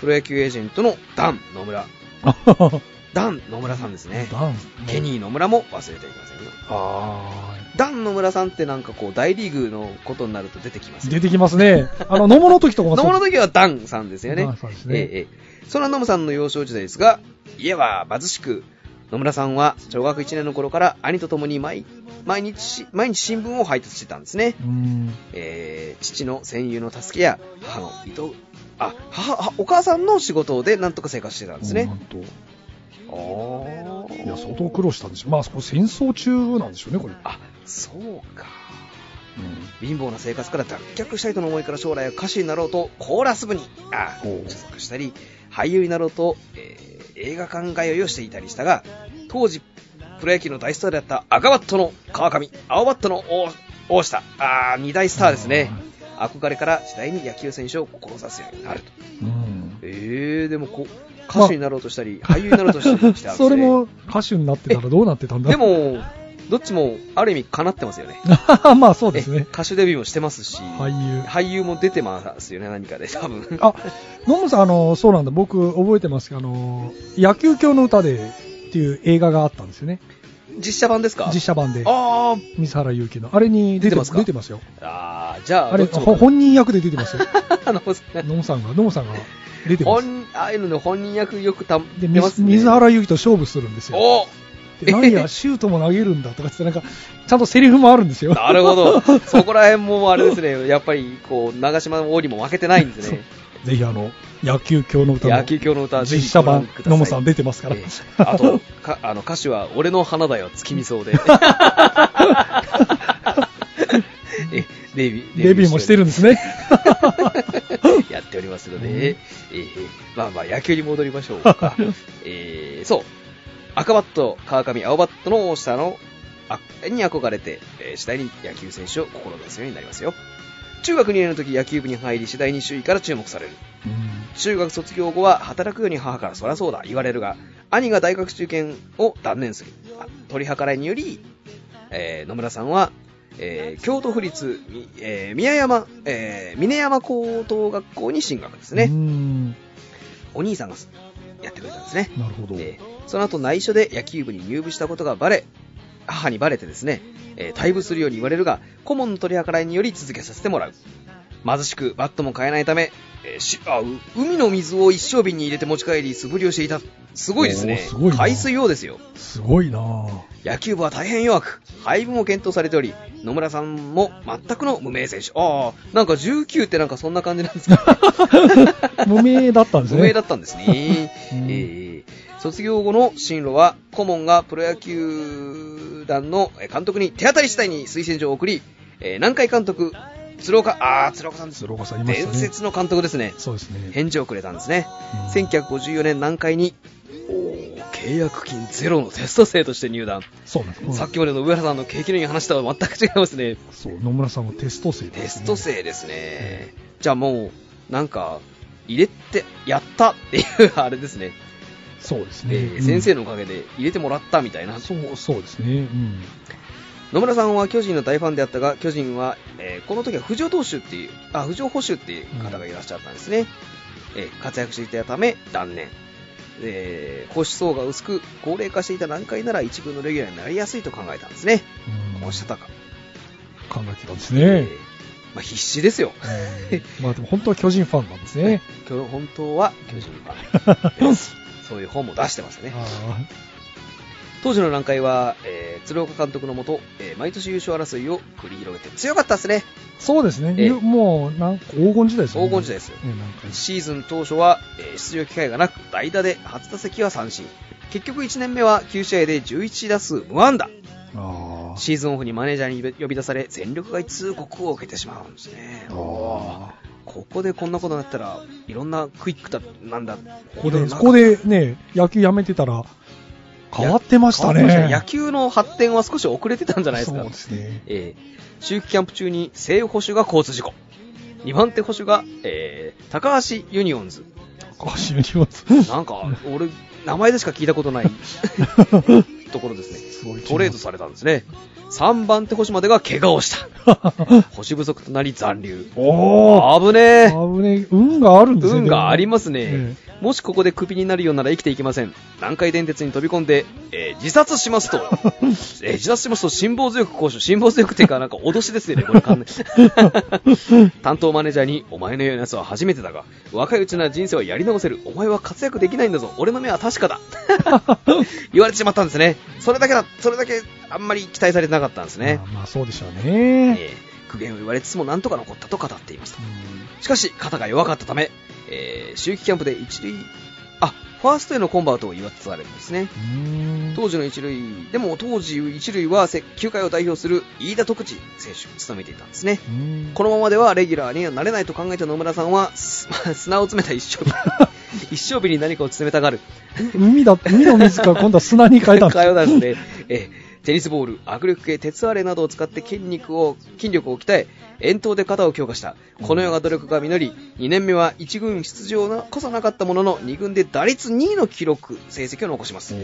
プロ野球エージェントのダン野村。ダン野村さんですね。ダン。ケニー野村も忘れてはいけませんよ。あダン野村さんってなんかこう大リーグのことになると出てきますー出てきますね。あの、野茂の時とかも野村の時はダンさんですよね。あそうですねええええそんな野村さんの幼少時代ですが、家は貧しく、野村さんは小学1年の頃から兄と共に毎毎日、毎日新聞を配達してたんですね。うん。えー父の戦友の助けや母の伊藤、あ、母、あお母さんの仕事でなんとか生活してたんですねなん。と。あいや、相当苦労したんでしょう。まあ、そこ戦争中なんでしょうね、これ。あ、そうか。うん。貧乏な生活から脱却したいとの思いから将来は歌手になろうとコーラス部に所属したり俳優になろうと、えー映画館通いをしていたりしたが当時プロ野球の大スターであった赤バットの川上青バットの大大下あー二大スターですね憧れから次第に野球選手を志すようになるとうん。えー、でもこう歌手になろうとしたり、俳優になろうとしたりして それも歌手になってたらどうなってたんだで、もどっちもある意味叶ってますよね まあそうですねえ。歌手デビューもしてますし俳優。俳優も出てますよね、何かで、多分。あ、野村さん、あの、そうなんだ。僕、覚えてますけど、あの、野球教の歌でっていう映画があったんですよね。実写版ですか？実写版で。あ水原勇気の。あれに出てますか？出てますよ。あ、あーじゃあ、あれ、本人役で出てますよ。あの、野村さんが、野村さんが出てます。本、ああいうので本人役よくたで、ね。水水原勇気と勝負するんですよ。おで何や、シュートも投げるんだとかって、なんか、ちゃんとセリフもあるんですよ。なるほど。そこら辺もあれですね、やっぱり、こう、長島の王にも負けてないんですね。ぜひ、あの、野球教の歌の野球教の歌、実写版野村さん出てますから。ええあと、かあの歌詞は、俺の花だよ、月見草で。えデビュー、デビューもしてるんですね。やっておりますので、うんえーまあまあ野球に戻りましょうか。えーそう。赤バット、川上、青バットの大下の、あに憧れて、えー次第に野球選手を志すようになりますよ。中学2年の時野球部に入り次第に周囲から注目される。中学卒業後は働くように母からそりゃそうだ言われるが、兄が大学受験を断念する。あ取り計らいにより、えー野村さんは、えー京都府立、みえー宮山、えー峰山高等学校に進学ですうね。ん。お兄さんがやってくれたんですね。なるほど。えーその後内緒で野球部に入部したことがバレ、母にバレてですね、えー退部するように言われるが、顧問の取り計らいにより続けさせてもらう。貧しくバットも買えないため、えーしあう海の水を一升瓶に入れて持ち帰り素振りをしていた。すごいですね。すごいな海水用ですよ。すごいなぁ。野球部は大変弱く、配分を検討されており、野村さんも全くの無名選手。ああ、なんか19ってなんかそんな感じなんですか、無名だったんですね。無名だったんですね。う んえー卒業後の進路は、顧問がプロ野球団のえー監督に手当たり次第に推薦状を送り、えー南海監督、鶴岡、あー、鶴岡さんです。鶴岡さんね伝説の監督ですね。そうですね。返事をくれたんですね。うん1954年南海に、契約金ゼロのテスト生として入団。そうなんです。うんさっきまでの上原さんの景気の話とは全く違いますね。そう、野村さんもテスト生です、ね。テスト生ですね。じゃあもう、なんか、入れて、やったっていう、あれですね。そうですえね。ー先生の、のおかげで入れてもらったみたいな。そう、そうですね。うん。野村さんは巨人の大ファンであったが、巨人は、えーこの時は藤尾投手っていう、あ、藤尾捕手っていう方がいらっしゃったんですね。えー活躍していたため断念。えー、投手層が薄く、高齢化していた南海なら一軍のレギュラーになりやすいと考えたんですね。うんこうしたたか。考えてたんですえねー。まあ、必死ですよ。うんまあでも本当は巨人ファンなんですね。本当は巨人ファンです。そういう本も出してますね。あ当時の南海は、えー鶴岡監督のもと、えー毎年優勝争いを繰り広げて強かったですね。ーそうですね。ええもう、なんか黄金時代ですよね。黄金時代ですよねなんかシーズン当初は、えー出場機会がなく、代打で初打席は三振。結局1年目は9試合で11打数無安打。シーズンオフにマネージャーに呼び出され、戦力外通告を受けてしまうんですね。あここでこんなことになったら、いろんなクイックだ、なんだ。ーここで、ここでね、野球やめてたら、変わってましたね。野球の発展は少し遅れてたんじゃないですか。そうですね。えー秋季キャンプ中に正捕手が交通事故。2番手捕手が、えー高橋ユニオンズ。高橋ユニオンズ。なんか、俺、名前でしか聞いたことない ところですね。すトレードされたんですね。3番手捕手までが怪我をした。捕手不足となり残留。おー危ねえ。危ねえ。運があるんですね。運がありますね、えもしここでクビになるようなら生きていけません。南海電鉄に飛び込んで、えー自殺しますと、えー自殺しますと辛抱強く交渉、辛抱強くっていうかなんか脅しですよね、これ完全担当マネージャーに、お前のような奴は初めてだが、若いうちなら人生はやり直せる。お前は活躍できないんだぞ。俺の目は確かだ。言われてしまったんですね。それだけだ、それだけあんまり期待されてなかったんですね。まあ、まあそうでしょうね。えー苦言を言われつつもなんとか残ったと語っていました。うんしかし、肩が弱かったため、えー、秋季キャンプで一塁、あ、ファーストへのコンバートを祝ってされるんですね。うん当時の一塁、でも当時一塁はせ球界を代表する飯田徳次選手を務めていたんですね。うんこのままではレギュラーにはなれないと考えた野村さんは、す砂を詰めた一生日。一生日に何かを詰めたがる。海だ、海の水から今度は砂に変えたんです会話なんですね。えーテニスボール、握力計、鉄アレなどを使って筋肉を、筋力を鍛え、遠投で肩を強化した。このような努力が実り、2年目は1軍出場なこそなかったものの、2軍で打率2位の記録、成績を残します。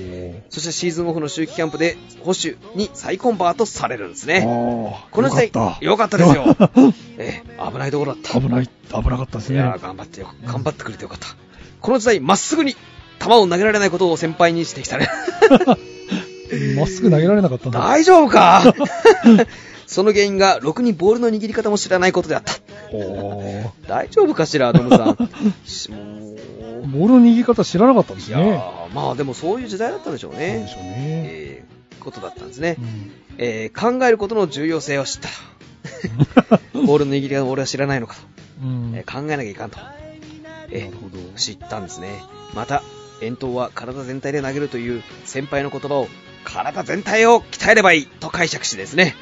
そしてシーズンオフの秋季キャンプで、保守に再コンバートされるんですね。ここの時代、よかったですよ。えー危ないところだった。危ない、危なかったですね。いやー頑張ってよ、頑張ってくれてよかった。この時代、まっすぐに球を投げられないことを先輩に指摘され、まっすぐ投げられなかったんだ。大丈夫か？その原因が、ろくにボールの握り方も知らないことであった。大丈夫かしら、トムさん？し もうボールの握り方知らなかったんですいやまあでもそういう時代だったんでしょうそうでね。しょうね。えー、ことだったんですねう。んえー考えることの重要性を知った。ボールの握り方を俺は知らないのかと。うんえー考えなきゃいかんと。えー知ったんですね。また、遠投は体全体で投げるという先輩の言葉を、体全体を鍛えればいいと解釈しですね。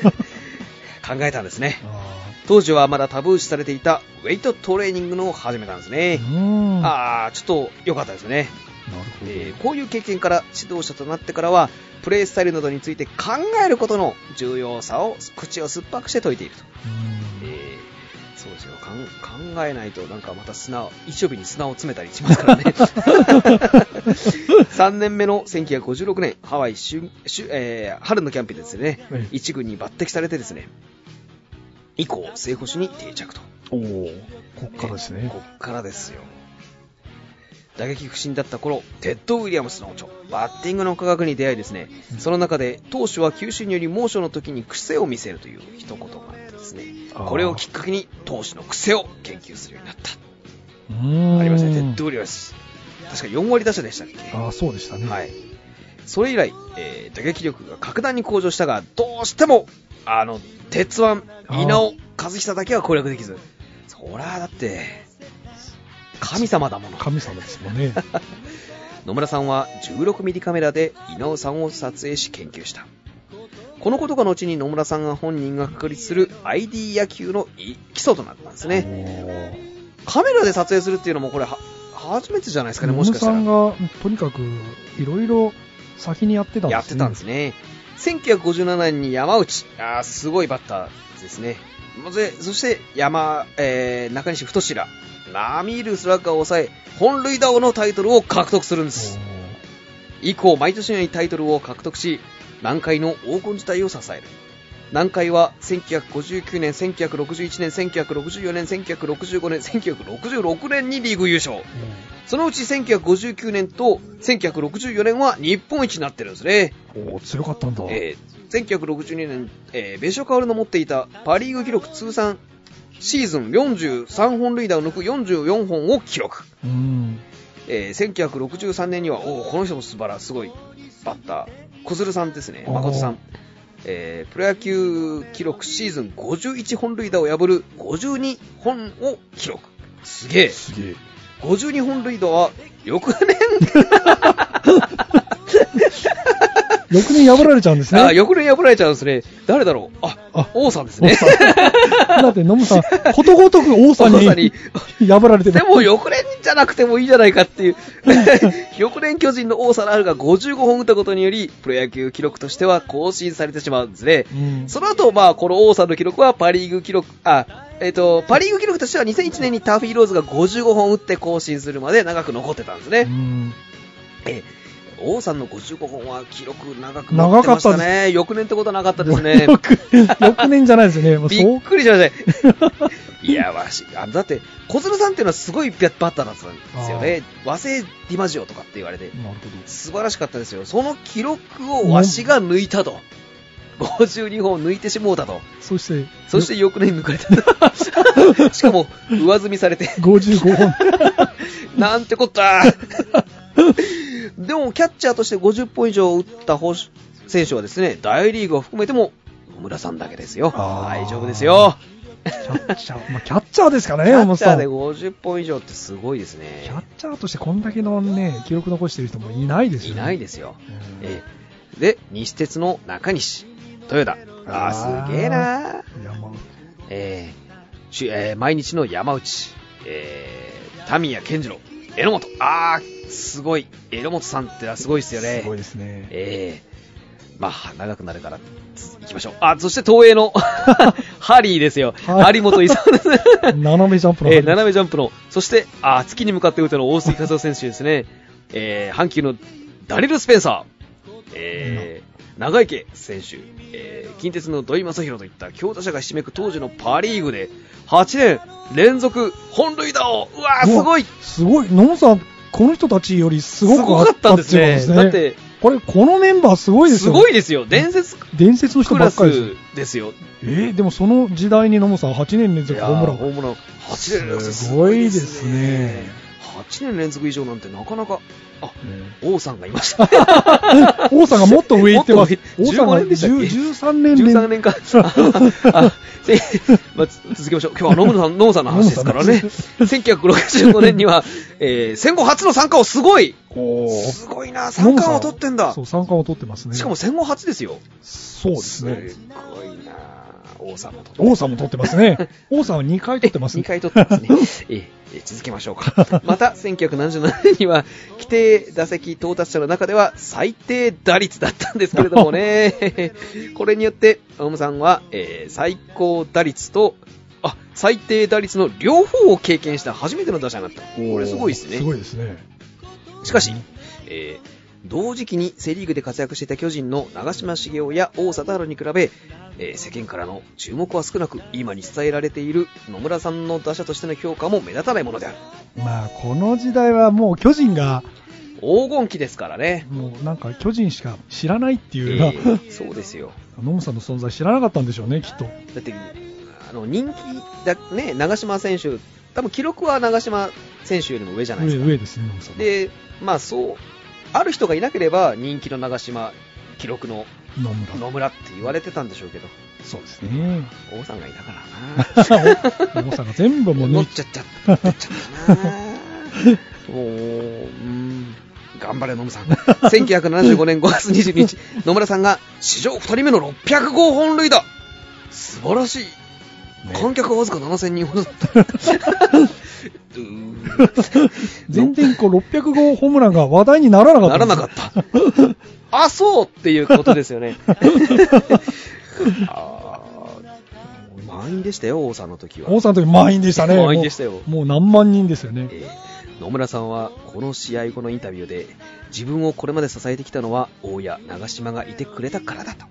考えたんですね。あ当時はまだタブー視されていたウェイトトレーニングのを始めたんですねあー、ちょっと良かったですね。えーこういう経験から指導者となってからは、プレースタイルなどについて考えることの重要さを口を酸っぱくして説いていると。うんえーそうですよ。考えないとなんかまた砂を一生日に砂を詰めたりしますからね。3年目の1956年ハワイ春春えー春のキャンプでですね。ええ一軍に抜擢されてですね以降正捕手に定着と。おおこっからですね。こっからですよ。打撃不振だった頃テッド・ウィリアムスの著バッティングの科学に出会いですね。その中で投手は球種によりモーションの時に癖を見せるという一言がですね。これをきっかけに投手の癖を研究するようになった。うん。ありましたね。テッド・ウィリアムス確か4割打者でしたっけ？ああ、そうでしたね。はい。それ以来、えー打撃力が格段に向上したがどうしてもあの鉄腕稲尾和久だけは攻略できず。そりゃだって神様だもの。神様ですもんね。野村さんは16ミリカメラで稲尾さんを撮影し研究したこのことが後に野村さんが本人が確立する ID 野球の基礎となったんですね。カメラで撮影するっていうのもこれは、初めてじゃないですかね、もしかしたら。野村さんが、とにかく、いろいろ先にやってたんですね。やってたんですね。1957年に山内。あーすごいバッターですね。でそして山、えー、中西太白。並みいるスラッガーを抑え、本塁打王のタイトルを獲得するんです。以降、毎年のようにタイトルを獲得し、南海の黄金時代を支える。南海は1959年、1961年、1964年、1965年、1966年にリーグ優勝。そのうち1959年と1964年は日本一になってるんですね。おー強かったんだ。えー、1962年、えー、別所薫の持っていたパリーグ記録通算シーズン43本塁打を抜く44本を記録。うん。えー、1963年には、おーこの人も素晴らすごいバッター、小鶴さんですね、誠さん。えー、プロ野球記録シーズン51本塁打を破る52本を記録。すげえ。すげえ。52本塁打は翌年、翌年破られちゃうんですね。あ翌年破られちゃうんですね。誰だろうあ、あ王さんですね。だって、野村さん、ことごとく王さんにに破られてでも翌年じゃなくてもいいじゃないかっていう。翌年巨人の王貞治が55本打ったことにより、プロ野球記録としては更新されてしまうんですね。うんその後、まあ、この王さんの記録はパリーグ記録、あ、えっ、と、パリーグ記録としては2001年にターフィーローズが55本打って更新するまで長く残ってたんですね。うんえー王さんの55本は記録長く持ってました長かったね。翌年ってことはなかったですね。翌 翌年じゃないですよね。びっくりしましたね。いや、わし、あだって、小鶴さんっていうのはすごいバッターだったんですよね。和製ディマジオとかって言われて。素晴らしかったですよ。その記録をわしが抜いたと。52本抜いてしもうたと。そして、そして翌年抜かれた。しかも、上積みされて、55本。なんてこった。でも、キャッチャーとして50本以上打った方選手はですね、大リーグを含めても、野村さんだけですよ。あー大丈夫ですよ。キャッチャー、まあ、キャッチャーですからね、キャ。ッチャーでキ50本以上ってすごいですャッね。チャーとしてこんだけのね、記録残してる人もいないですよいね。ないですよ。うんええで、西鉄の中西、豊田。あー、すげえなえーしえー毎日の山内、えー、タミヤ健次郎、榎本。あー、すごい。榎本さんってのはすごいですよね。すごいですね。ええまあ、長くなるから、つ行きましょう。あ、そして東映の、ハリーですよ。はい有本勲です。斜めジャンプの。えー斜めジャンプの、そして、あ、月に向かって打ての大杉和夫選手ですね。えー、阪急のダリル・スペンサー、えー、長池選手、えー、近鉄の土井正宏といった強打者がひしめく当時のパリーグで、8年連続本塁打を、うわー、すごいすごい。野本さん、この人たちよりすごかったんですね。だって、これ、このメンバーすごいですすよ。ごいですよ。伝説伝説の人ばっかりです。スですよ。えー、でもその時代に野本さん8年連続ホームラン。ホームラン。8年連続すごいですね。8年連続以上なんてなかなか、あ、ね王さんがいました。王さんがもっと上行ってます。王さんが15年でしたっけ？10 13年連13年間。ああせまあ、つ続けましょう。今日は野村さん、野村さんの話ですからね。1965年には、えー戦後初の三冠をすごいおーすごいな、三冠を取ってんだそ。う、三冠を取ってますね。しかも戦後初ですよ。そうですね。すごいな王さんも取って王さんも取ってますね。王さんは2回取ってます2回取ってますね。えええ続けましょうか。また、1977年には、規定打席到達者の中では最低打率だったんですけれどもね。これによって、オウムさんは、えー最高打率と、あ、最低打率の両方を経験した初めての打者になった。これすごいですね。すごいですね。しかし、えー同時期にセリーグで活躍していた巨人の長嶋茂雄や王貞治に比べ、えー世間からの注目は少なく、今に伝えられている野村さんの打者としての評価も目立たないものである。まあ、この時代はもう巨人が、黄金期ですからね。もうなんか巨人しか知らないってえいうような、ーそうですよ。野村さんの存在知らなかったんでしょうね、きっと。だって、あの、人気だ、ね、長嶋選手、多分記録は長嶋選手よりも上じゃないです上、か。上ですね、野村さん。で、まあそう、ある人がいなければ人気の長嶋、記録の野村。野村って言われてたんでしょうけど、そうですね。王さんがいたからな。野村さんが全部もうっちゃっちゃったなもう、うん、頑張れ、野村さん。1975年5月22日、野村さんが史上2人目の600号本塁打。素晴らしい。観客はわずか7000人ほどだった。全然こう600号ホームランが話題にならなかった。ならなかった。あ、そうっていうことですよね。満員でしたよ、王さんの時は。王さんの時満員でしたね。満員でしたよもう何万人ですよね。えー野村さんはこの試合後のインタビューで自分をこれまで支えてきたのは大谷、長島がいてくれたからだと。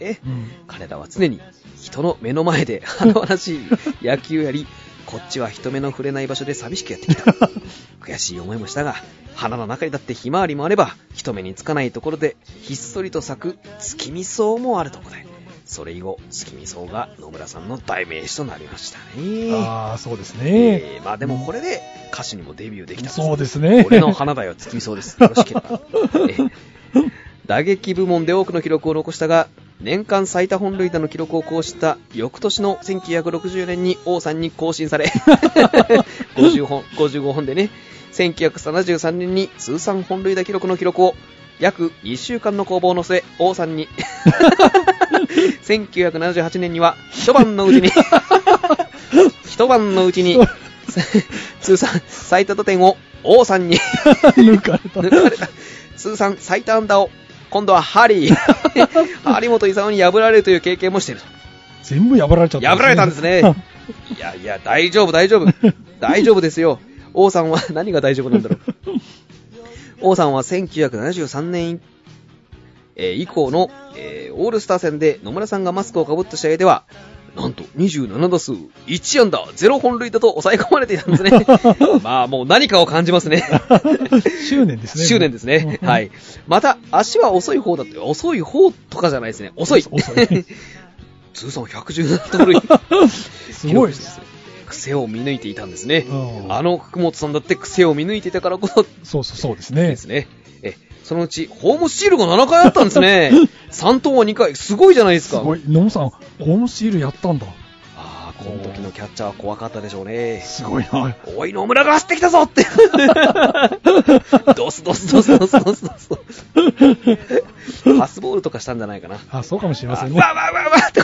えうん彼らは常に人の目の前で華々しい野球やり、こっちは人目の触れない場所で寂しくやってきた。悔しい思いもしたが、花の中にだってひまわりもあれば、人目につかないところでひっそりと咲く月見草もあるところで、それ以後、月見草が野村さんの代名詞となりましたね。ああ、そうですね。えーまあでもこれで歌手にもデビューできたそうですね。俺の花だよ、月見草です。よろしければ。えー打撃部門で多くの記録を残したが、年間最多本塁打の記録を更新した翌年の1960年に王さんに更新され、50本、55本でね、1973年に通算本塁打記録の記録を約2週間の攻防の末、王さんに、1978年には一晩のうちに、一晩のうちに、通算最多打点を王さんに抜かれた。抜かれた。通算最多安打を、今度はハリー、張本勲に破られるという経験もしていると。全部破られちゃった、破られたんですね。いやいや、大丈夫、大丈夫。大丈夫ですよ。王さんは何が大丈夫なんだろう。王さんは1973年、えー以降の、えーオールスター戦で野村さんがマスクをかぶった試合では、なんと27打数1安打0本塁打と抑え込まれていたんですね。まあもう何かを感じますね。執念ですね。執念ですね。うんはい。また、足は遅い方だって、遅い方とかじゃないですね。遅い。遅い 通算117盗塁。すごいです。癖を見抜いていたんですね。うんあの福本さんだって癖を見抜いていたからこそそうそうそうですねで。すね。え、そのうち、ホームスチールが7回あったんですね。3投は2回。すごいじゃないですか。すごい。野村さん、ホームシールやったんだ。ああ、この時のキャッチャーは怖かったでしょうね。すごいな。おい、野村が走ってきたぞって。ドスドスドスドスドスドス。パスボールとかしたんじゃないかな。あ、そうかもしれませんね。わわわわって。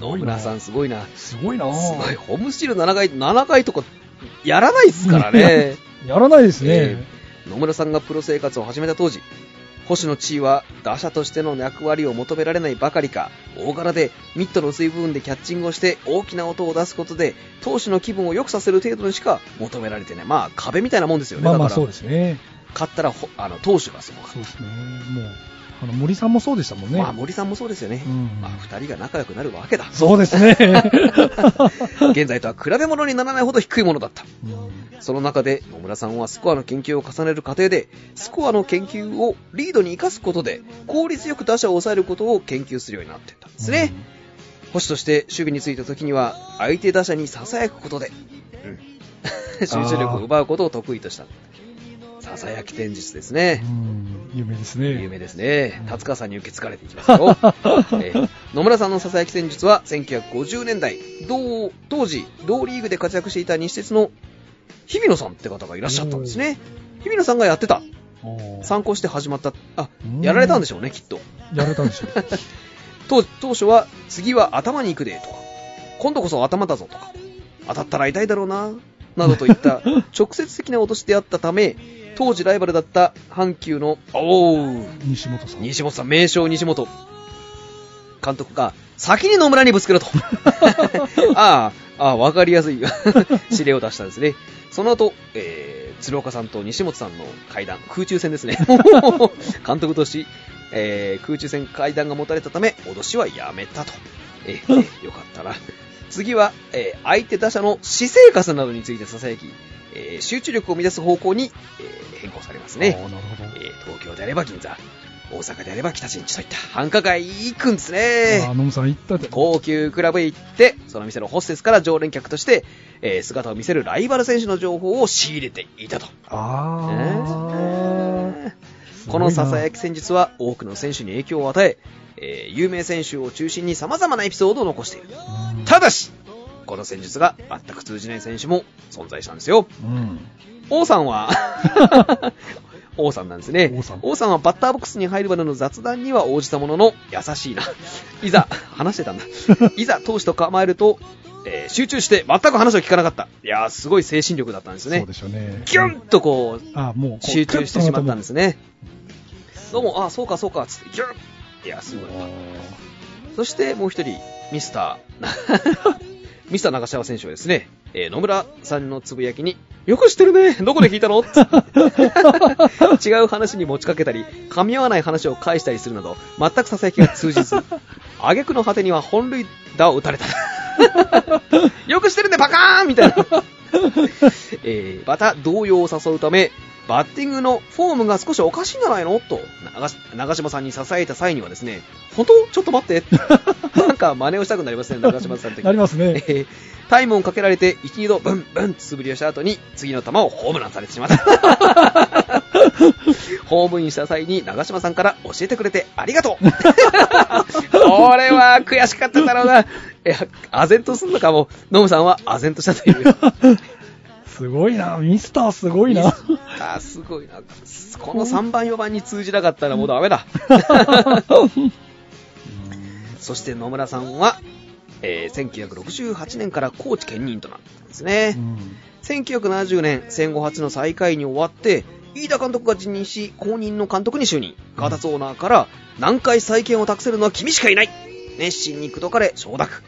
野村さんすごいな。すごいな。すごい。ホームスチール7回、7回とか、やらないですからね。やらないですね。えー野村さんがプロ生活を始めた当時、星野地位は打者としての役割を求められないばかりか、大柄でミットの薄い部分でキャッチングをして大きな音を出すことで、投手の気分を良くさせる程度にしか求められてない。まあ、壁みたいなもんですよね。だからまあまあそうですね。勝ったらほあの投手がすごかっそうですね。もう、あの、森さんもそうでしたもんた。ね。まあ、森さんもそうですよね。うんまあ、二人が仲良くなるわけだ。そうですね。現在とは比べ物にならないほど低いものだった。うんその中で野村さんはスコアの研究を重ねる過程で、スコアの研究をリードに生かすことで、効率よく打者を抑えることを研究するようになっていったんですね。星として守備についた時には、相手打者に囁くことで、うん、集中力を奪うことを得意とした。囁き天術ですね。うん、有名ですね。有名ですね。達川さんに受け継がれていきますよ。えー野村さんの囁き戦術は1950年代、同当時、同リーグで活躍していた西鉄の日比野さんって方がいらっしゃったんですね。日比野さんがやってた。参考して始まった。あうん、やられたんでしょうね、きっと。やられたんでしょう。当当初は、次は頭に行くで、とか、今度こそ頭だぞ、とか、当たったら痛いだろうな、などといった 直接的な脅しであったため、当時ライバルだった阪急の、おー、西本さん。西本さん、名将西本。監督が、先に野村にぶつけろと。ああ、ああ、わかりやすい 指令を出したんですね。その後、えー、鶴岡さんと西本さんの会談、空中戦ですね。監督とし、えー、空中戦会談が持たれたため、脅しはやめたと。えーえーよかったな。次は、えー相手打者の私生活などについて囁き、えー集中力を乱す方向に、えー変更されますね。えー東京であれば銀座、大阪であれば北新地といった繁華街行くんですあね。野村さん行ったって。高級クラブへ行って、その店のホステスから常連客として、えー姿を見せるライバル選手の情報を仕入れていたと。あえーーこの囁き戦術は多くの選手に影響を与え、えー有名選手を中心に様々なエピソードを残している。うんただし、この戦術が全く通じない選手も存在したんですよ。うん。王さんは、王さんなんですね。王さんはバッターボックスに入るまでの雑談には応じたものの、優しいな。いざ、話してたんだ。いざ投手と構えると、えー集中して全く話を聞かなかった。いやー、すごい精神力だったんですねそう。でしょうね。ギュンとこう、あ、もう、集中してしまったんですね。ね。どうも、あ、そうかそうか、つって、ギュンいや、すごい。そしてもう一人、ミスター、ミスター長嶋選手はですね、えー野村さんのつぶやきに、よく知ってるねどこで聞いたの？違う話に持ちかけたり、噛み合わない話を返したりするなど、全くささやきが通じず、挙句の果てには本塁打を打たれた。よく知ってるね、バカーンみたいな。えーまた動揺を誘うため、バッティングのフォームが少しおかしいんじゃないの？と長し長嶋さんに支えた際にはですね、本当？ちょっと待って。なんか真似をしたくなりますね、長嶋さんの時なりますね。えータイムをかけられて1、2度ブンブンと素振りをした後に次の球をホームランされてしまった。ホームインした際に長嶋さんから教えてくれてありがとうこれは悔しかっただろうな。いや、唖然とすんのかも。ノムさんは唖然としたという。すごいな。ミスターすごいな。あーすごいな。この3番4番に通じなかったらもうダメだ。そして野村さんは、えー1968年からコーチ兼任となったんですね。うん1970年、戦後初の最下位に終わって、飯田監督が辞任し、後任の監督に就任。ガタツオーナーから、南海再建を託せるのは君しかいない熱心に口説かれ、承諾。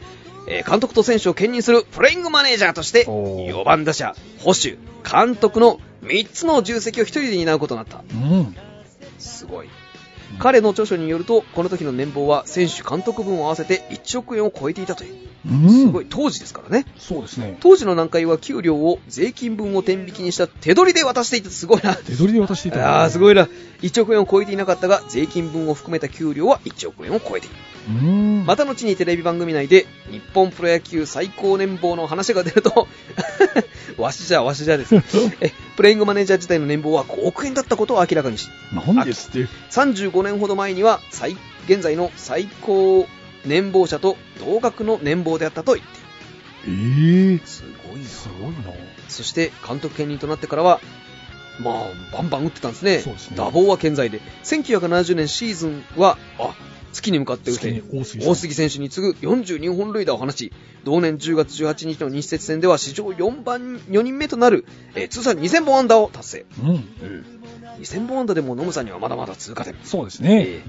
えー監督と選手を兼任するプレイングマネージャーとして、おー4番打者、保守、監督の3つの重責を1人で担うことになった。うん。すごい。彼の著書によると、この時の年俸は選手監督分を合わせて1億円を超えていたという。うん。すごい、当時ですからね。そうですね。当時の南海は給料を税金分を天引きにした手取りで渡していてすごいな。手取りで渡していた。ああ、すごいな。1億円を超えていなかったが、税金分を含めた給料は1億円を超えている。うん。また後にテレビ番組内で、日本プロ野球最高年俸の話が出ると、わしじゃわしじゃです。え、プレイングマネージャー自体の年俸は5億円だったことを明らかにし、なんですって。35年ほど前には最、現在の最高年俸者と同額の年俸であったと言っている。ええすごいな。すごいな。そして監督兼任となってからは、まあ、バンバン打ってたんですね。そうですね打棒は健在で。1970年シーズンは、あ、月に向かって打て、大杉選手に次ぐ42本塁打を放ち、同年10月18日の日節戦では史上4番、4人目となる、えー通算2000本安打を達成。うん。うん。2000本安打でもノムさんにはまだまだ通過点。そうですねえ。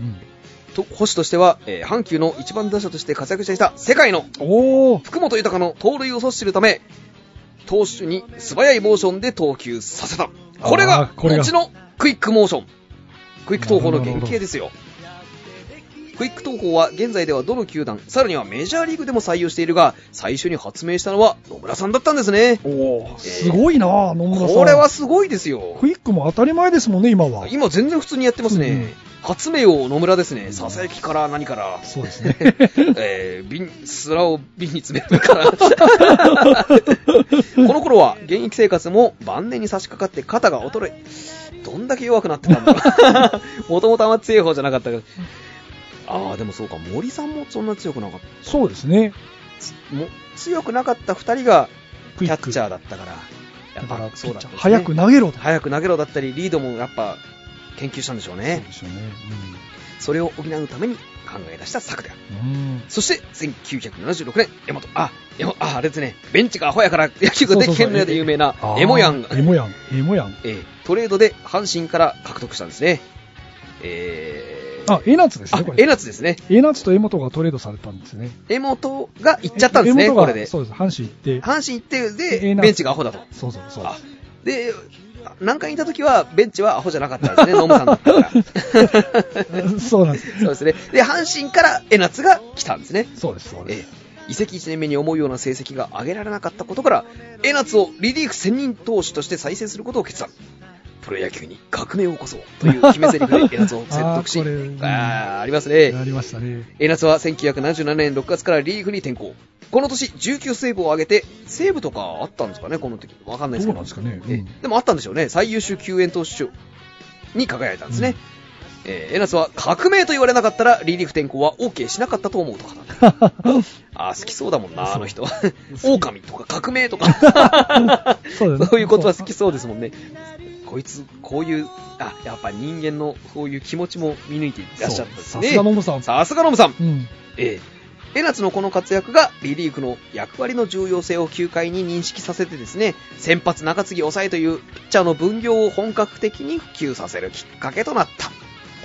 と、保守としては、えー阪急の一番打者として活躍していた世界の。福本豊の盗塁を阻止するため、投手に素早いモーションで投球させた。これあが、ーこれが後のクイックモーション。クイック投法の原型ですよ。クイック投法は現在ではどの球団、さらにはメジャーリーグでも採用しているが、最初に発明したのは野村さんだったんですね。おー。すごいな、野村さん。これはすごいですよ。クイックも当たり前ですもんね、今は。今全然普通にやってますね。うん発明王野村ですね。ささやきから何から。そうですね。えー、瓶、スラを瓶に詰めるから。この頃は現役生活も晩年に差し掛かって肩が衰え、どんだけ弱くなってたんだもともとあんま強い方じゃなかったから。ああ、でもそうか、森さんもそんな強くなかった。そうですね。も強くなかった二人が。キャッチャーだったから。やっぱそうだったね早く投げろと。早く投げろだったり、リードもやっぱ研究したんでしょうそうね。でしょうね。それを補うために考え出した策である。うん。うんそして、1976年、山本、あ、山あ、あれですね、ベンチがアホやから野球ができへんのやで有名なエモヤンが、エモヤン。エモヤン。えートレードで阪神から獲得したんですね。えー、あ、江夏ですね、こ、れ。あ江夏ですね。江夏と江本がトレードされたんですね。江本が行っちゃったんですね、これで。そうです。阪神行って。阪神行って、江で、夏ベンチがアホだと。そうそうそう。あで、南海にいた時は、ベンチはアホじゃなかったんですね、ノムさんだったから。そうなんです。そうですね。で、阪神から江夏が来たんですね。そうです、そうです。ええ移籍1年目に思うような成績が上げられなかったことから、江夏をリリーフ専任投手として再生することを決断。プロ野球に革命を起こそうという決め台詞で江夏を説得し、あありますね。ありましたね。江夏は1977年6月からリリーフに転向。この年19セーブを上げて、セーブとかあったんですかね、この時。わかんないですけど。どねえうんでもあったんでしょうね。最優秀救援投手賞に輝いたんですね。えー、エナスは革命と言われなかったらリリーフ転向は OK しなかったと思うとか。あー好きそうだもんな、あの人。狼とか革命とか。そういうことは好きそうですもんね。こいつ、こういう、あ、やっぱ人間のそういう気持ちも見抜いていらっしゃったんですね。さすがノムさんさすがノムさん。うん。ええ。エナツのこの活躍がリリーフの役割の重要性を球界に認識させてですね、先発中継ぎ抑えというピッチャーの分業を本格的に普及させるきっかけとなった。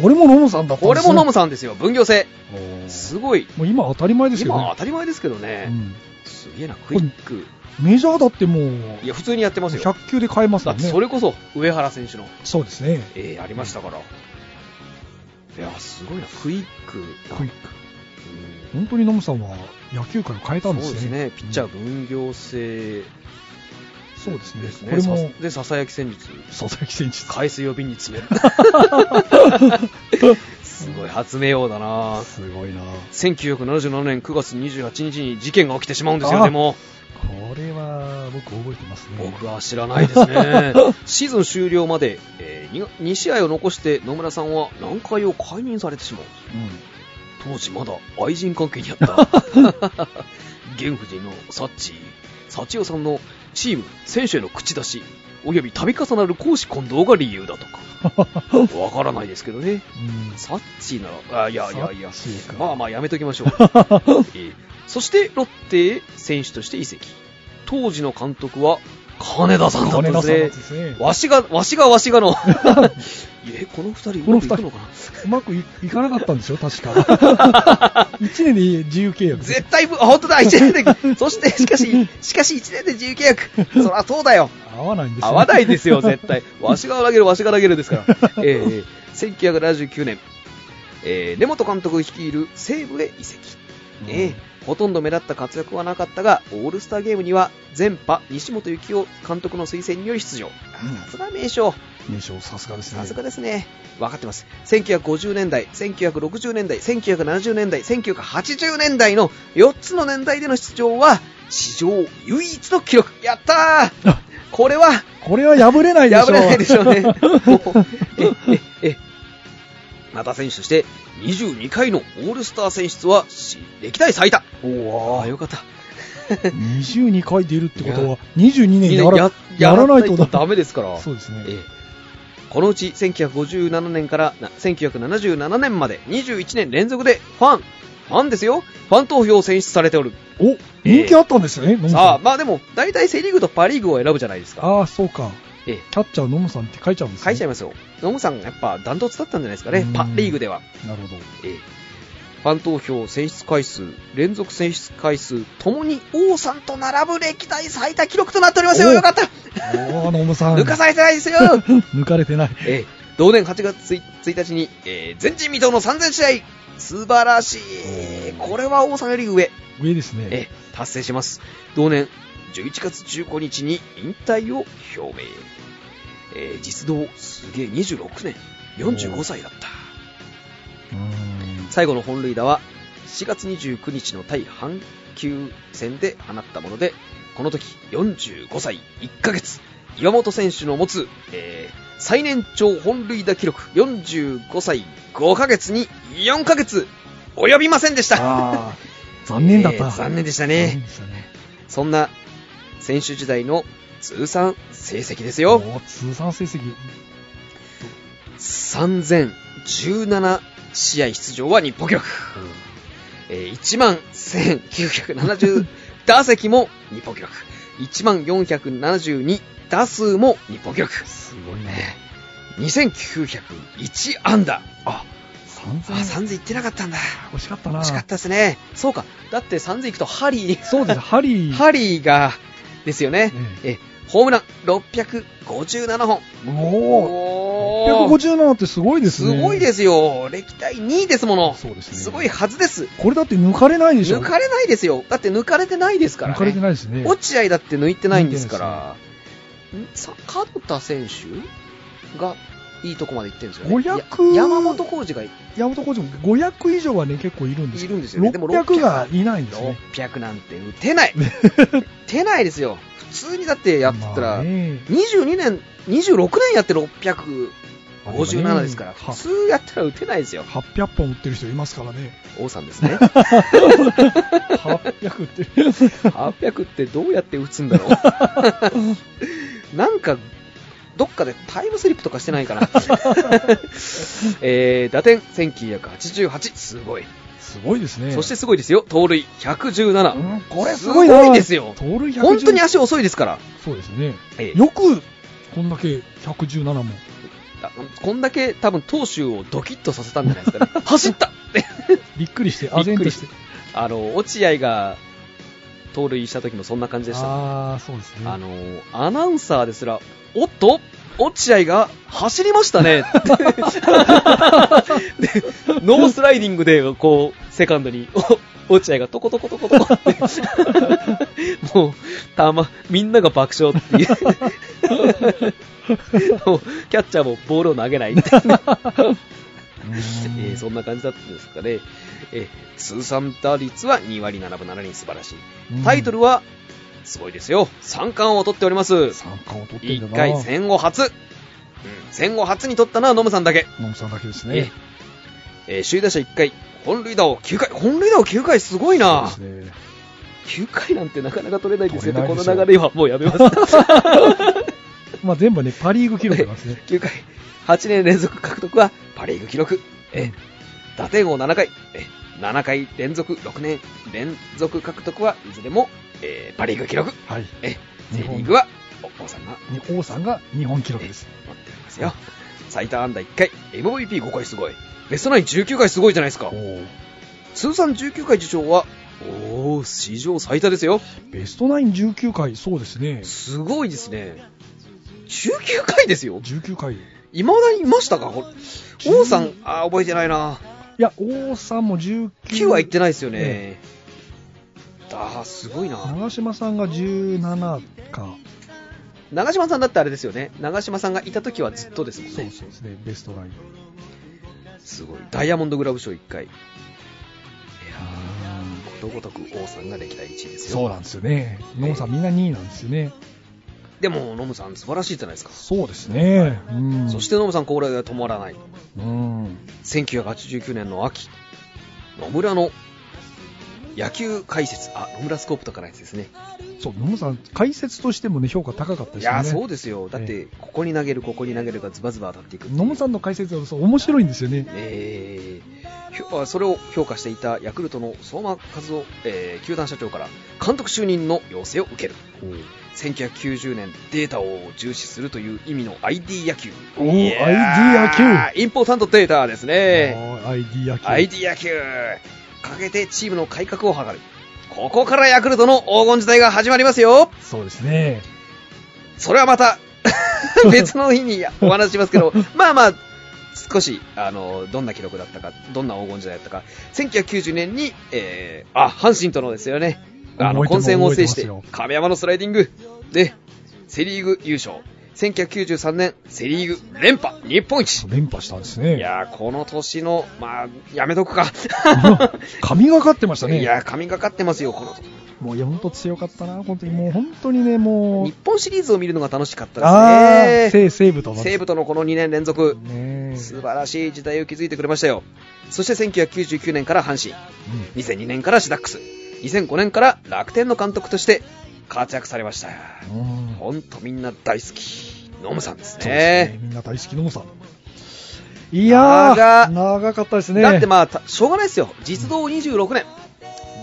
これもノムさんだったんですねこれもノムさんですよ、分業制。すごい。もう今当たり前ですけどね。今当たり前ですけどね。うんすげえな、クイック。メジャーだってもう、いや、普通にやってますよ。100球で変えますね。それこそ、上原選手の、そうですね。えー、ありましたから。いや、すごいな、クイック。クイック。うん本当にノムさんは野球界を変えたんですね。そうですね、ピッチャー分業制そうですね。ですね。これも、さで、ささやき戦術。ささやき戦術。海水を瓶に詰める。すごい発明王だなすごいな1977年9月28日に事件が起きてしまうんですよ、あでも。これは僕覚えてますね。僕は知らないですね。シーズン終了まで、え 2, 試合を残して野村さんは南海を解任されてしまう。うん。当時まだ愛人関係にあった。現夫人のサッチー、サチオさんのチーム、選手への口出し、および度重なる公私混同が理由だとか。わからないですけどね。うん。サッチーなら、あいやいやいやまあまあやめときましょう。えーそしてロッテへ選手として移籍。当時の監督は金田さんだったね。わしが、わしがわしがの。え、この二人うまくいくのかな？うまくいいかなかったんですよ、確か。1年で自由契約。絶対本当だ、一年で、そして、しかし、しかし一年で自由契約。そりゃそうだよ。合わないんですよ。合わないですよ、絶対。わしが投げる、わしが投げるですから。えー、1979年、えー、根本監督率いる西武へ移籍。ねほとんど目立った活躍はなかったが、オールスターゲームには、前波、西本幸雄監督の推薦により出場。うんさすが名将。名称さすがですね。さすがですね。分かってます。1950年代、1960年代、1970年代、1980年代の4つの年代での出場は、史上唯一の記録。やったーあこれは、これは破れないでしょ。破れないでしょうね。え、え、え、また選手として、22回のオールスター選出は、し歴代最多。おああ、よかった。22回出るってことは、22年やらややらないとだ。ダメですから。そうですね。ええこのうち1957年からな1977年まで21年連続でファン、ファンですよ、ファン投票選出されておる。お、人気あったんですね、ノムさんさあ、まあでも、大体セリーグとパリーグを選ぶじゃないですか。ああ、そうか。ええキャッチャーノムさんって書いちゃうんですね。書いちゃいますよ。ノムさん、やっぱダントツだったんじゃないですかねう、んパリーグでは。なるほど。ええファン投票選出回数、連続選出回数、ともに王さんと並ぶ歴代最多記録となっておりますよ。およかった。おー、ノムさん。抜かされてないですよ。抜かれてない。ええ同年8月 1, 日に、えー前人未到の3000試合、素晴らしい。これは王さんより上、上ですね。えー達成します。同年11月15日に引退を表明。えー実動すげえ26年、45歳だった。最後の本塁打は4月29日の対阪急戦で放ったもので、この時45歳1ヶ月、岩本選手の持つ、えー最年長本塁打記録45歳5ヶ月に4ヶ月及びませんでした。残念だった。えー残念でしたね。でしたね。そんな選手時代の通算成績ですよ。通算成績。3017試合出場は日本記録。えー1万1970打席も日本記録。1万472打数も日本記録。すごいね。2901安打。あ、散あ、々。3000いってなかったんだ。惜しかったな。惜しかったですね。そうか。だって3000いくとハリー、そうです、ハリー。ハリーが、ですよね。ええ、ホームラン657本。おお。おー157ってすごいですすね。ごいですよ。歴代2位ですもの。そうですねすごいはずです。これだって抜かれないでしょ。抜かれないですよ。だって抜かれてないですからね。抜かれてないですね。落合だって抜いてないんですから。んさ、門田選手がいいとこまで行ってるんですよね。500や山本浩二がい山本浩二も500以上はね、結構いるんでするんですよね。でも600がいないんですね。600なんて打てない。打てないですよ。普通にだってやってたら、まあね22年、26年やって600 57ですから、は普通やったら打てないですよ。800本打ってる人いますからね。王さんですね。800打ってる。800ってどうやって打つんだろう。なんか、どっかでタイムスリップとかしてないかな。えー、打点1988、すごい。すごいですね。そしてすごいですよ、盗塁117。うん、これすごいな。すごいですよ盗塁110本当に足遅いですから。そうですね。ええよく、こんだけ117も。あこんだけ多分投手をドキッとさせたんじゃないですかね。走ったって。びっくりして、あぜんとして。あの、落合が盗塁した時もそんな感じでした。ああ、そうですね。あの、アナウンサーですら、おっと落合が走りましたね。でノースライディングで、こう、セカンドに、お落合がトコトコトコトコって、もう、たま、みんなが爆笑っていう。キャッチャーもボールを投げないっていううーんえーそんな感じだったんですかね。えー通算打率は2割7分7厘素晴らしい。タイトルは、すごいですよ。三冠を取っております。三冠を取ってんだ1な。回戦後初。うん、戦後初に取ったのはノムさんだけ。ノムさんだけですえね。えー首位打者1回、本塁打を9回、本塁打を9回すごいな。そうですね。9回なんてなかなか取れないですよこ取れないですよの流れはもうやめます。まあ全部ね、パリーグ記録なんですね。9回、8年連続獲得はパ・リーグ記録。え打点王7回、え7回連続6年連続獲得はいずれも、えーパ・リーグ記録。はい。えセ・日本リーグは、お王さんが王さんが日本記録です。持ってますよ。最多安打1回、MVP5 回すごい。ベストナイン19回すごいじゃないですか通算19回受賞は、おー、史上最多ですよ。ベストナイン19回、そうですね。すごいですね。19回ですよ。19回。い未だにいましたか？王さん、あー、覚えてないな。や、王さんも19。9は行ってないですよね。あー、すごいな。長嶋さんが17か。長嶋さんだってあれですよね。長嶋さんがいた時はずっとですもんね。そうそうですね、ベストナイン。すごい。ダイヤモンドグラブ賞1回。いやー、ことごとく王さんが歴代1位ですよ。そうなんですよね。ノムさんみんな2位なんですよね。でも、ノムさん素晴らしいじゃないですか。そうですね。うん。そしてノムさん、これで止まらない。うん。1989年の秋、野村の野球解説、あ、野村スコープとかのやつですね。そう、ノムさん、解説としてもね、評価高かったですよね。いやー、そうですよ。だって、ここに投げる、ここに投げるがズバズバ当たっていくっていう。ノムさんの解説はそう面白いんですよね。えーそれを評価していたヤクルトの相馬和夫、えー球団社長から監督就任の要請を受ける。1990年データを重視するという意味の ID 野球。おーいや ID 野インポータントデータですね。ID 野球。ID 野球。かけてチームの改革を図る。ここからヤクルトの黄金時代が始まりますよ。そうですね。それはまた 別の日にお話ししますけど、まあまあ、少し、あの、どんな記録だったか、どんな黄金時代だったか、1990年に、えー、あ、阪神とのですよね、あの、混戦を制して亀山のスライディングで、セリーグ優勝。1993年、セリーグ連覇、日本一。連覇したんですね。いやー、この年の、まあ、やめとくか。神がかってましたね。いやー、神がかってますよ、この。もう、いや、本当強かったな、本当に。もう、本当にね、もう日、本シリーズを見るのが楽しかったあですね。西武との西武とのこの2年連続。ね素晴らしい時代を築いてくれましたよ。そして1999年から阪神、うん2002年からシダックス、2005年から楽天の監督として活躍されました。うんほんとみんな大好き。ノムさんですそうですねね。みんな大好きのもさん。いやー、長長かったですね。だってまあ、たしょうがないですよ。実動26年。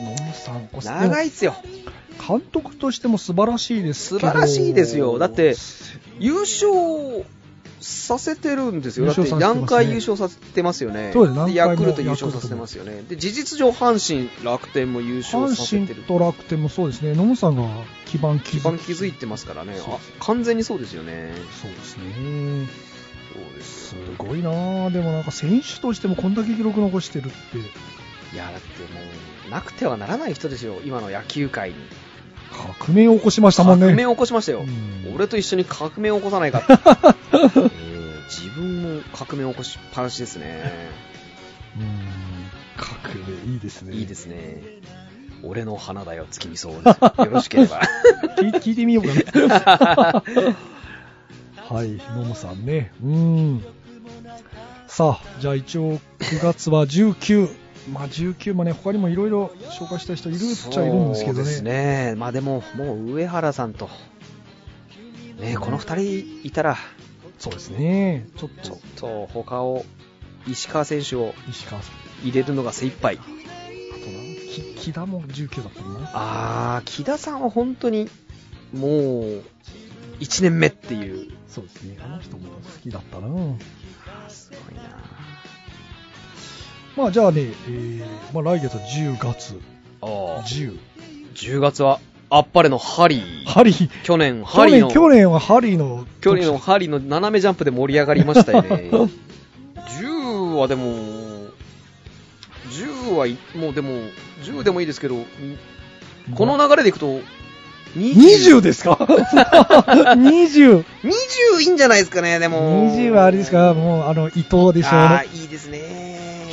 野村さん長いっすよ。監督としても素晴らしいです素晴らしいですよ。だって、優勝させてるんですよ。だって何回優勝させてますよね。ヤクルト優勝させてますよね。で、事実上阪神、楽天も優勝させ阪てる。神と楽天もそうですね。野村さんが基盤基盤築いてますからね。完全にそうですよね。そうですね。そうですすごいなぁ。でもなんか選手としてもこんだけ記録残してるって。いや、だってもう、なくてはならない人ですよ。今の野球界に。革命を起こしましたもんね。革命を起こしましたよ。うん俺と一緒に革命を起こさないか。え ー自分も革命を起こしっぱなしですね。うん。革命いいですね。いいですね。俺の花だよ、月見草。よろしければ。聞 い聞いてみようかな。はい、野茂さんね。うん。さあ、じゃあ一応9月は19。まあ19もね、他にもいろいろ紹介したい人いるっちゃいるんですけどね。そうですね。まあでも、もう上原さんと、ね、この二人いたら、そうですね。ちょっちょっと、と他を、石川選手を石川さん。入れるのが精一杯。あとな、き木田も19だったな。あー、木田さんは本当に、もう、1年目っていう。そうですね。あの人も好きだったな。すごいなまあじゃあね、えー、まあ来月は10月あー10。10月は、あっぱれのハリー。ハリー。去年、ハリーの、去年はハリーの。去年のハリーの斜めジャンプで盛り上がりましたよね。10はでも、10はい、もうでも、10でもいいですけど、この流れでいくと、20ですか ?20。20いいんじゃないですかね、でも。20はあれですか？もう、あの、伊藤でしょ？うああ、ね。いいですね。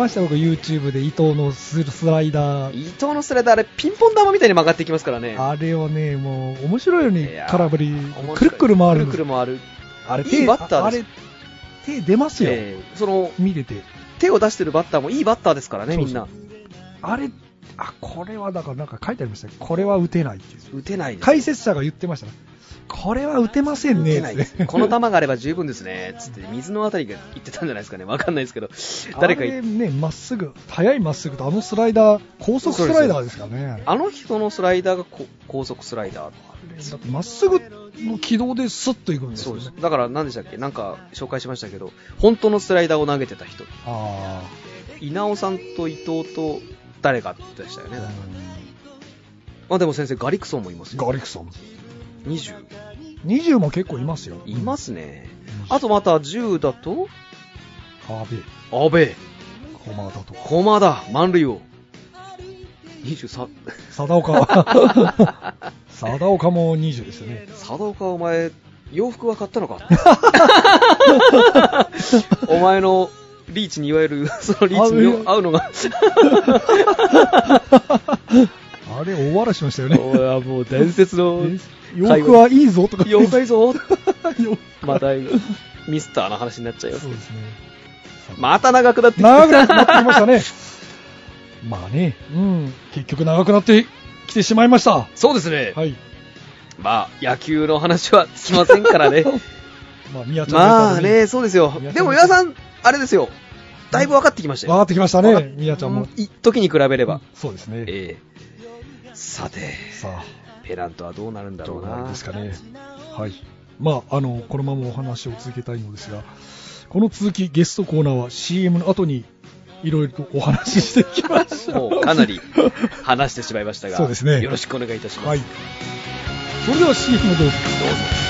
見ました僕 YouTube で伊藤のススライダー。伊藤のスライダー、あれ、ピンポン玉みたいに曲がってきますからね。あれをね、もう、面白いように空振りくるくる回るんくるくる回る。あれ、いいバッターです手出ますよ。えーその、見てて。手を出してるバッターもいいバッターですからね、みんな。あれ、あ、これはだからなんか書いてありましたね。これは打てないって。打てないです。解説者が言ってましたね。これは打てませんね。打てないです。この球があれば十分ですね。つって、水のあたりが言ってたんじゃないですかね。わかんないですけど。誰かあれね、まっすぐ、速いまっすぐとあのスライダー、高速スライダーですからね。あの人のスライダーがこ高速スライダー。だってまっすぐの軌道でスッといくんですよねそうです。。だから何でしたっけ？なんか紹介しましたけど、本当のスライダーを投げてた人。あ稲尾さんと伊藤と誰かでしたよね。あ。まあでも先生、ガリクソンもいますよ。ガリクソン。20。20も結構いますよ。いますね。うん。あとまた10だと、阿部、阿部、駒田とか、駒田、満塁を。23。貞岡。貞岡も20ですよね。佐渡岡お前、洋服は買ったのか？お前のリーチにいわゆる、そのリーチに合うのが、あれ、大笑いしましたよね。もう伝説のえ洋服はいいぞとか。妖怪ぞ。洋また、ミスターの話になっちゃいますそう。ですね。また長くなって。長くなってきましたね。まあね、うん、結局長くなってきてしまいました。そうですね。はい。まあ、野球の話はつきませんからね。まあ、宮ちゃんまあね、そうですよでも皆さん、あれですよ。だいぶ分かってきましたよ。分かってきましたね、宮ちゃんも。一時に比べれば。そうですね。ええさて、さあ、ペナントはどうなるんだろうなどうなん。ですかね。はい。まあ、あの、このままお話を続けたいのですが、この続きゲストコーナーは CM の後にいろいろとお話ししていきましょう。もうかなり話してしまいましたが、そうですねよろしくお願いいたします。はい。それでは CM どうぞ。どうぞ。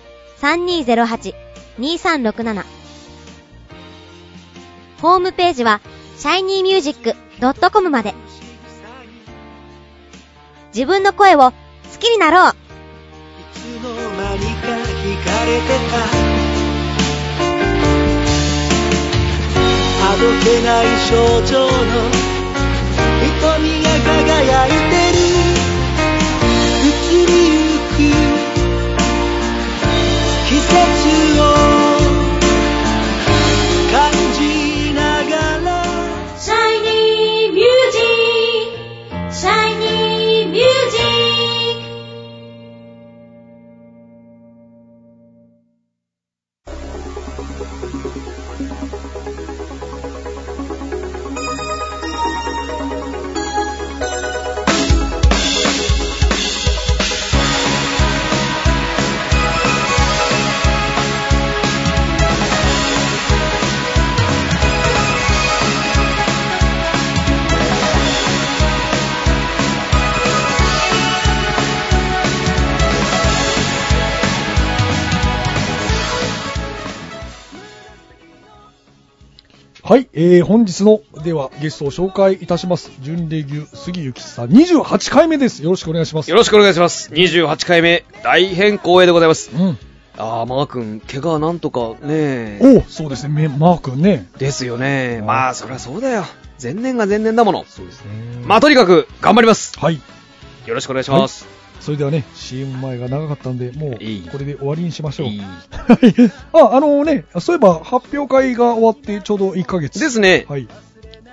03-3208-2367ホームページは shinymusic.com まで。自分の声を好きになろう。いつの間にか惹かれてた。あどけない症状の瞳が輝いてはい、えー、本日の、では、ゲストを紹介いたします。準レギュ杉ゆきさん、28回目です。よろしくお願いします。よろしくお願いします。28回目、大変光栄でございます。うん。あー、マー君、怪我なんとかねおうそうですね、めマー君ね。ですよね。まあ、そりゃそうだよ。前年が前年だもの。そうですね。まあ、とにかく、頑張ります。はい。よろしくお願いします。それではね、CM 前が長かったんで、もうこれで終わりにしましょう。あ、あのね、そういえば発表会が終わってちょうど1ヶ月。ですね。はい。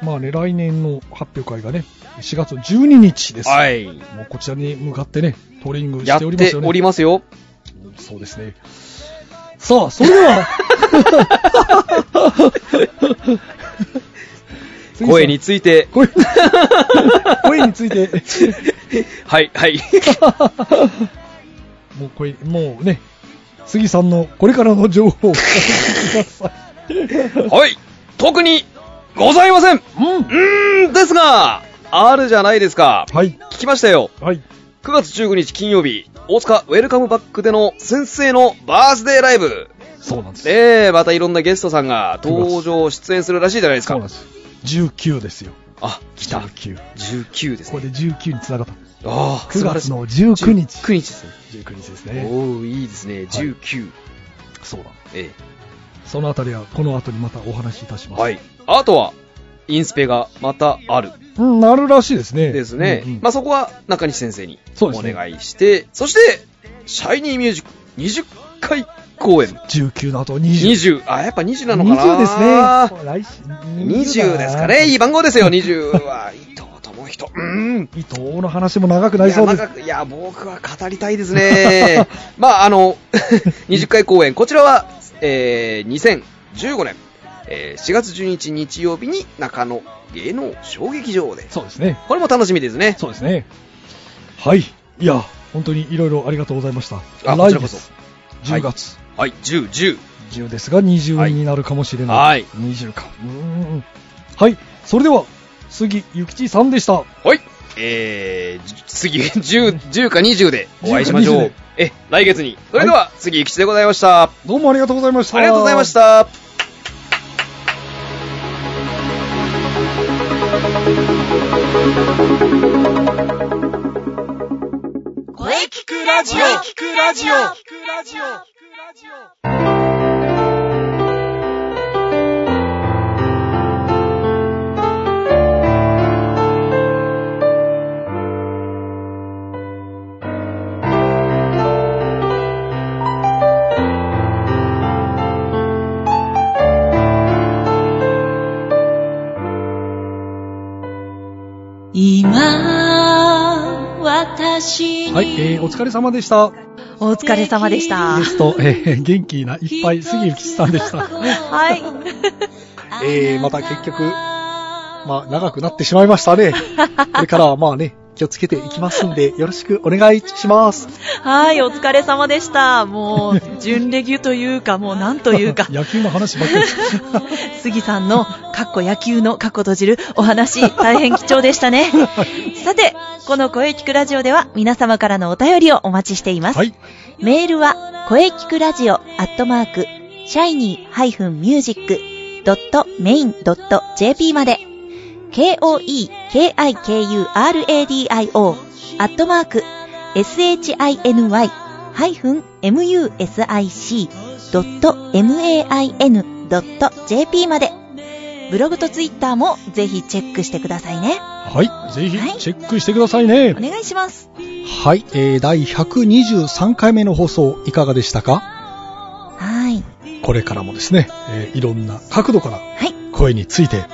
まあね、来年の発表会がね、4月12日です。はい。もうこちらに向かってね、トレーニングやしておりますよね。っておりますよ。そうですね。さあ、それでは、声について、声、声について、はい、はい。もう声、もうね、杉さんのこれからの情報をください。はい。特に、ございません。ううん。ーん、ですが、あるじゃないですか。はい。聞きましたよ。はい。9月15日金曜日、大塚ウェルカムバックでの先生のバースデーライブ。そうなんです。で、またいろんなゲストさんが登場、出演するらしいじゃないですかそうなん。です。19ですよ。あ、来た。19。19ですね。これで19につながった。ああ、9月の19日。9日ですね。19日ですね。おー、いいですね。19。そうだ。えそのあたりはこの後にまたお話しいたします。えはい。あとは、インスペがまたある。うん、なるらしいですね。ですね。うんうんまあ、そこは中西先生にお願いして、そして、シャイニーミュージック20回公演。19の後20。20、あ、やっぱ20なのかな20ですね。来週20ですかね。いい番号ですよ、20は。伊藤智人。うーん。伊藤の話も長くなりそうです。いやいや、僕は語りたいですね。まあ、あの、20回公演、こちらは、えー、2015年、えー4月12日日曜日に中野芸能小劇場で。そうですね。これも楽しみですね。そうですね。はい。いや、本当にいろいろありがとうございました。あこちらこそ来月10月。はい、10、10。10ですが20になるかもしれない。はい20か。うーん。はい。それでは、杉ゆきちさんでした。はい。えー、次、10、10か20でお会いしましょ10か20う。え、来月に。それでは、次、ゆきちでございました。あどうもありがとうございました。りがとうございまし。た。声聞くラジオ聞くラジオ今、私に。はい、えー、お疲れ様でした。お疲れ様でしたゲ。スト、えー、元気ないっぱい杉ゆきちさんでした。はい。えー、また結局、まあ、長くなってしまいましたね。これからはまあね、気をつけていきますんで、よろしくお願いします。はい、お疲れ様でした。もう、準レギュというか、もうなんというか、野球の話ばっかり。杉さんの、かっこ野球のかっこ閉じるお話、大変貴重でしたね。さて、この声聞くラジオでは皆様からのお便りをお待ちしています。はい。メールは、声聞くラジオアットマーク、シャイニー -music.main.jp まで、k-o-e-k-i-k-u-r-a-d-i-o アットマーク、shiny-music.main.jp まで、ブログとツイッターもぜひチェックしてくださいね。はい。ぜひはいチェックしてくださいね。お願いします。はい。えー、第123回目の放送いかがでしたか？はい。これからもですね、えーいろんな角度からはい。声について、うん。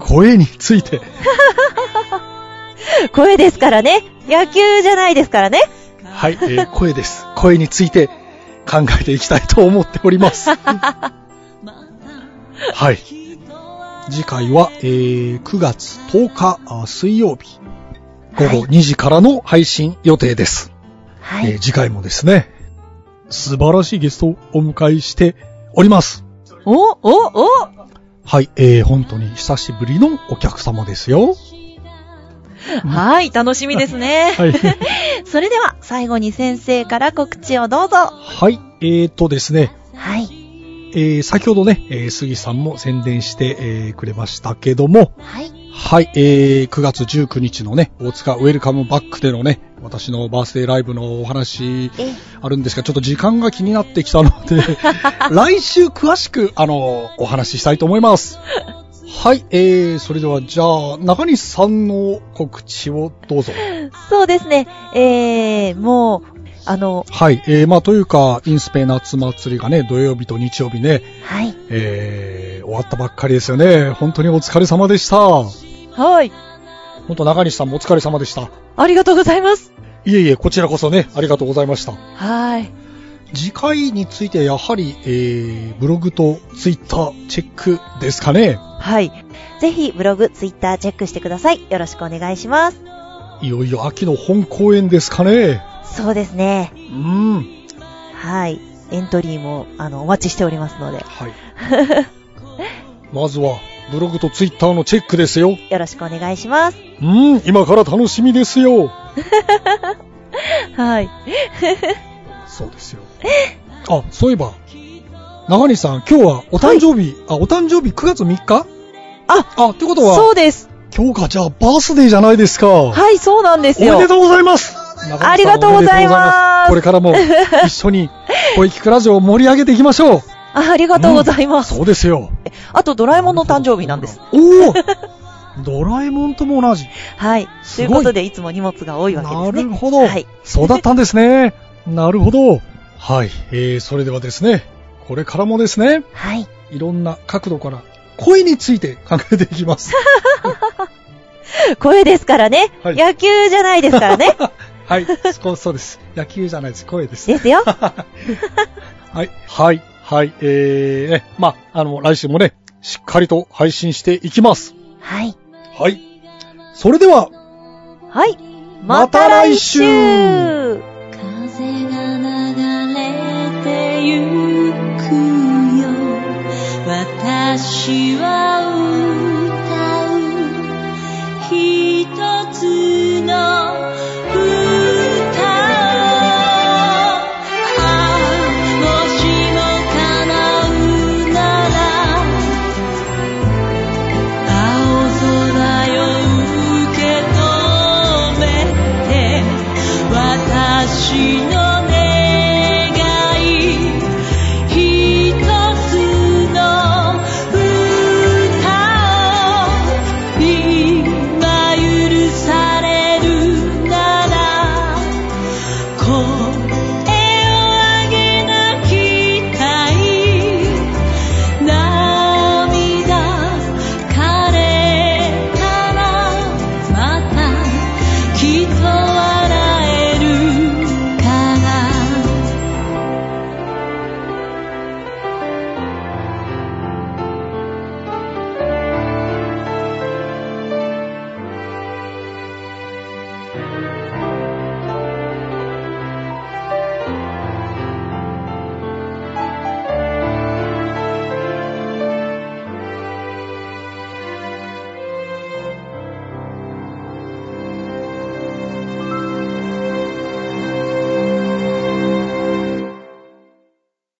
声について、声ですからね。野球じゃないですからね。はい、えー声です。声について考えていきたいと思っております。はい。次回は、えー9月10日あ水曜日、午後2時からの配信予定です。はい。えー次回もですね、素晴らしいゲストをお迎えしております。お、お、おはい、えー本当に久しぶりのお客様ですよ。はい、楽しみですね。はい。それでは、最後に先生から告知をどうぞ。はい、えーとですね、はい。えー先ほどね、えー杉さんも宣伝して、えーくれましたけども、はい。はい、えー9月19日のね、大塚ウェルカムバックでのね、私のバースデーライブのお話え、あるんですが、ちょっと時間が気になってきたので、来週詳しく、あの、お話ししたいと思います。はい、えー、それでは、じゃあ、中西さんの告知をどうぞ。そうですね。えー、もう、あの、はい、えー、まあ、というか、インスペ夏祭りがね、土曜日と日曜日ね、はい。えー、終わったばっかりですよね。本当にお疲れ様でした。はい。本当中西さんもお疲れ様でした。ありがとうございます。いえいえ、こちらこそね、ありがとうございました。はい。次回についてやはり、えー、ブログとツイッターチェックですかね。はい。ぜひ、ブログ、ツイッターチェックしてください。よろしくお願いします。いよいよ秋の本公演ですかね。そうですね。うん。はい。エントリーも、あの、お待ちしておりますので、はい。まずは、ブログとツイッターのチェックですよ。よろしくお願いします。うん、今から楽しみですよ。はい。そうですよ。あ、そういえば、長西さん、今日はお誕生日、あ、お誕生日9月3日？あ、あ、ってことは、そうです。今日がじゃあバースデーじゃないですか。はい、そうなんですよ。おめでとうございますありがとうございますこれからも一緒に声聞くラジオを盛り上げていきましょう。あ ありがとうございます。そうですよ。あと、ドラえもんの誕生日なんです。おおドラえもんとも同じ。はい。といいうことで、いつも荷物が多いわけですなね。るほど。はい。そうだったんですね。なるほど。はい。えー、それではですね、これからもですね、はい。いろんな角度から声について考えていきます。声ですからね。はい野球じゃないですからね。はい。そうそうです。野球じゃないです。声です。ですよ。はい。はい。はい。えー、ね、まあ、あの、来週もね、しっかりと配信していきます。はい。はい。それでは、はい。また来週また来週風が流れてゆくよ私は